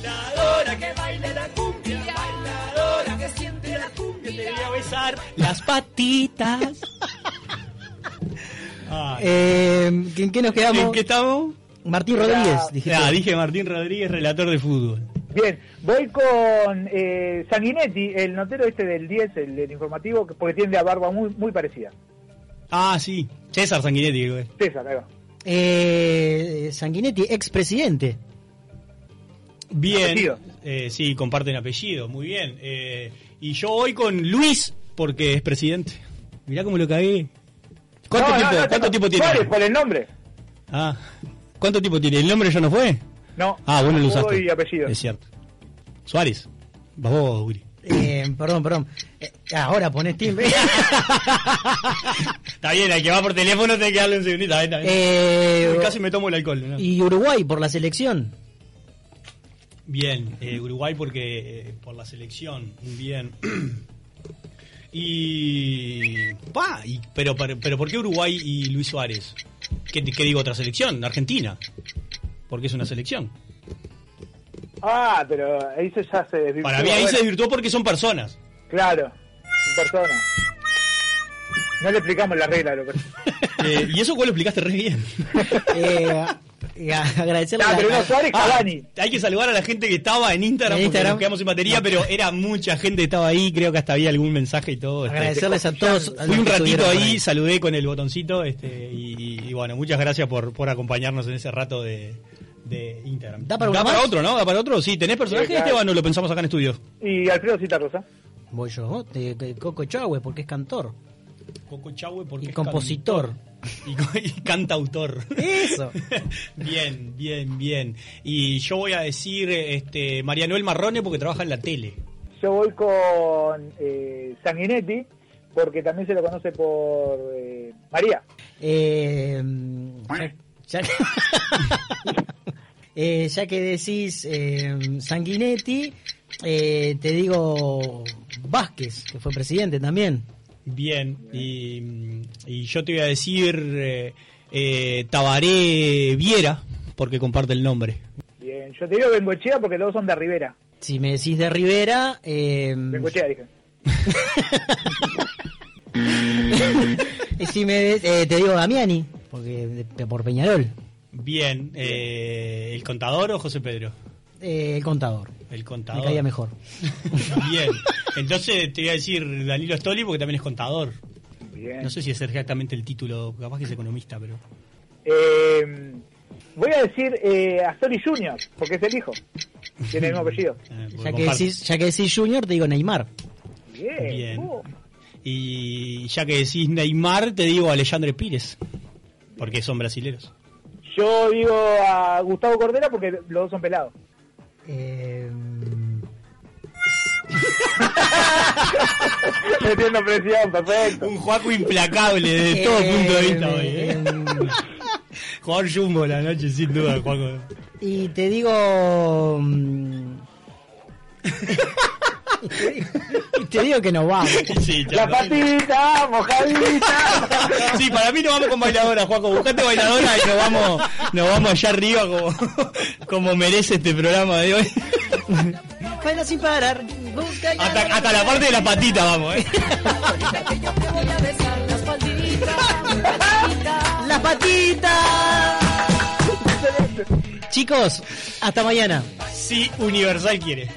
Speaker 6: Las patitas. Ay.
Speaker 3: Eh, ¿En qué nos quedamos?
Speaker 6: ¿En qué estamos?
Speaker 3: Martín Rodríguez, dije.
Speaker 6: Ah, dije Martín Rodríguez, relator de fútbol.
Speaker 7: Bien, voy con eh, Sanguinetti, el notero este del 10, el, del informativo, que- porque tiene la barba muy, muy parecida.
Speaker 6: Ah, sí. César Sanguinetti. digo.
Speaker 7: César, ahí va.
Speaker 3: Eh, Sanguinetti, expresidente.
Speaker 6: Bien. Eh, sí, comparten apellido. Muy bien. Eh, y yo voy con Luis, porque es presidente. Mirá cómo lo cagué. ¿Cuánto,
Speaker 7: No,
Speaker 6: tiempo,
Speaker 7: no,
Speaker 6: ¿cuánto
Speaker 7: no,
Speaker 6: tiempo tiene?
Speaker 7: Suárez, por el nombre.
Speaker 6: Ah, ¿cuánto tiempo tiene? ¿El nombre ya no fue?
Speaker 7: No,
Speaker 6: Ah, bueno, lo usaste.
Speaker 7: y apellido.
Speaker 6: Es cierto. Suárez. Vas vos, Uri.
Speaker 3: Eh, perdón, perdón. Eh, ahora pones timbre.
Speaker 6: Está bien, el que va por teléfono tiene que darle un segundito. Está bien, está bien.
Speaker 3: Eh,
Speaker 6: casi me tomo el alcohol. ¿no?
Speaker 3: y Uruguay por la selección.
Speaker 6: Bien, eh, Uruguay porque eh, por la selección, bien. y, pa, y pero, pero pero ¿por qué Uruguay y Luis Suárez? ¿Qué, qué digo otra selección? Argentina. Porque es una selección.
Speaker 7: Ah, pero ahí se ya se desvirtuó.
Speaker 6: Para mí ahí
Speaker 7: Bueno,
Speaker 6: se desvirtuó porque son personas.
Speaker 7: Claro, en persona. No le explicamos la regla, lo que...
Speaker 6: Eh, y eso vos lo explicaste re bien.
Speaker 3: Eh, agradecerle
Speaker 7: Ah,
Speaker 3: a-
Speaker 7: pero no Suárez,
Speaker 6: Ah,
Speaker 7: Cavani.
Speaker 6: hay que saludar a la gente que estaba en Instagram,
Speaker 3: En
Speaker 6: porque nos quedamos sin batería, pero era mucha gente que estaba ahí, creo que hasta había algún mensaje y todo. este.
Speaker 3: agradecerles a todos. a
Speaker 6: Fui un ratito ahí, saludé con el botoncito este, y, y bueno, muchas gracias por, por acompañarnos en ese rato de, de Instagram.
Speaker 3: ¿Da para
Speaker 6: otro, ¿no? ¿Da para otro? Sí, ¿tenés personaje,
Speaker 7: claro.
Speaker 6: Esteban, o lo pensamos acá en estudio?
Speaker 7: Y Alfredo Citarrosa.
Speaker 3: Voy yo, de, de Coco Chahue, porque es cantor.
Speaker 6: Coco Chahue porque
Speaker 3: Y
Speaker 6: es
Speaker 3: compositor.
Speaker 6: cantor. Y, y cantautor.
Speaker 3: Eso.
Speaker 6: bien, bien, bien. Y yo voy a decir este Marianuel Marrone porque trabaja en la tele.
Speaker 7: Yo voy con eh, Sanguinetti, porque también se lo conoce por eh, María.
Speaker 3: Eh, ya, ya- Eh, ya que decís eh, Sanguinetti, eh, te digo Vázquez, que fue presidente también.
Speaker 6: Bien, y, y yo te voy a decir eh, eh, Tabaré Viera, porque comparte el nombre.
Speaker 7: Bien, yo te digo Bengochea porque todos son de Rivera.
Speaker 3: Si me decís de Rivera, eh,
Speaker 7: Bengochea, dije.
Speaker 3: y si me de- eh, te digo Damiani, porque de- por Peñarol,
Speaker 6: Bien, eh, ¿el contador o José Pedro?
Speaker 3: Eh, el contador.
Speaker 6: El
Speaker 3: Me
Speaker 6: contador.
Speaker 3: caía mejor.
Speaker 6: Bien, entonces te voy a decir Danilo Stoli porque también es contador.
Speaker 7: Bien.
Speaker 6: No sé si es exactamente el título, capaz que es economista, pero...
Speaker 7: Eh, voy a decir eh, Astori Junior, porque es el hijo. Tiene el mismo apellido.
Speaker 6: eh, porque
Speaker 3: Ya que, decís, ya que decís Junior, te digo Neymar.
Speaker 7: Bien.
Speaker 6: Bien.
Speaker 7: Uh,
Speaker 6: Y ya que decís Neymar, te digo Alejandro Pires, porque son brasileros.
Speaker 7: Yo digo a Gustavo Cordera porque los dos son pelados.
Speaker 3: Eh,
Speaker 7: Metiendo presión, perfecto.
Speaker 6: Un Juaco implacable desde todo punto de vista hoy. ¿eh? Jugador Jumbo la noche, sin duda, Juaco.
Speaker 3: Y te digo. Y te digo que nos vamos.
Speaker 6: Sí,
Speaker 7: La patita, mojadita.
Speaker 6: Sí, para mí nos vamos con bailadora, Juaco. Buscate bailadora y nos vamos, nos vamos allá arriba como, como merece este programa de hoy.
Speaker 3: Baila sin parar. Busca
Speaker 6: Hasta, hasta la parte de la patita vamos, ¿eh?
Speaker 3: Las patitas. Chicos, hasta mañana.
Speaker 6: Sí, Universal quiere.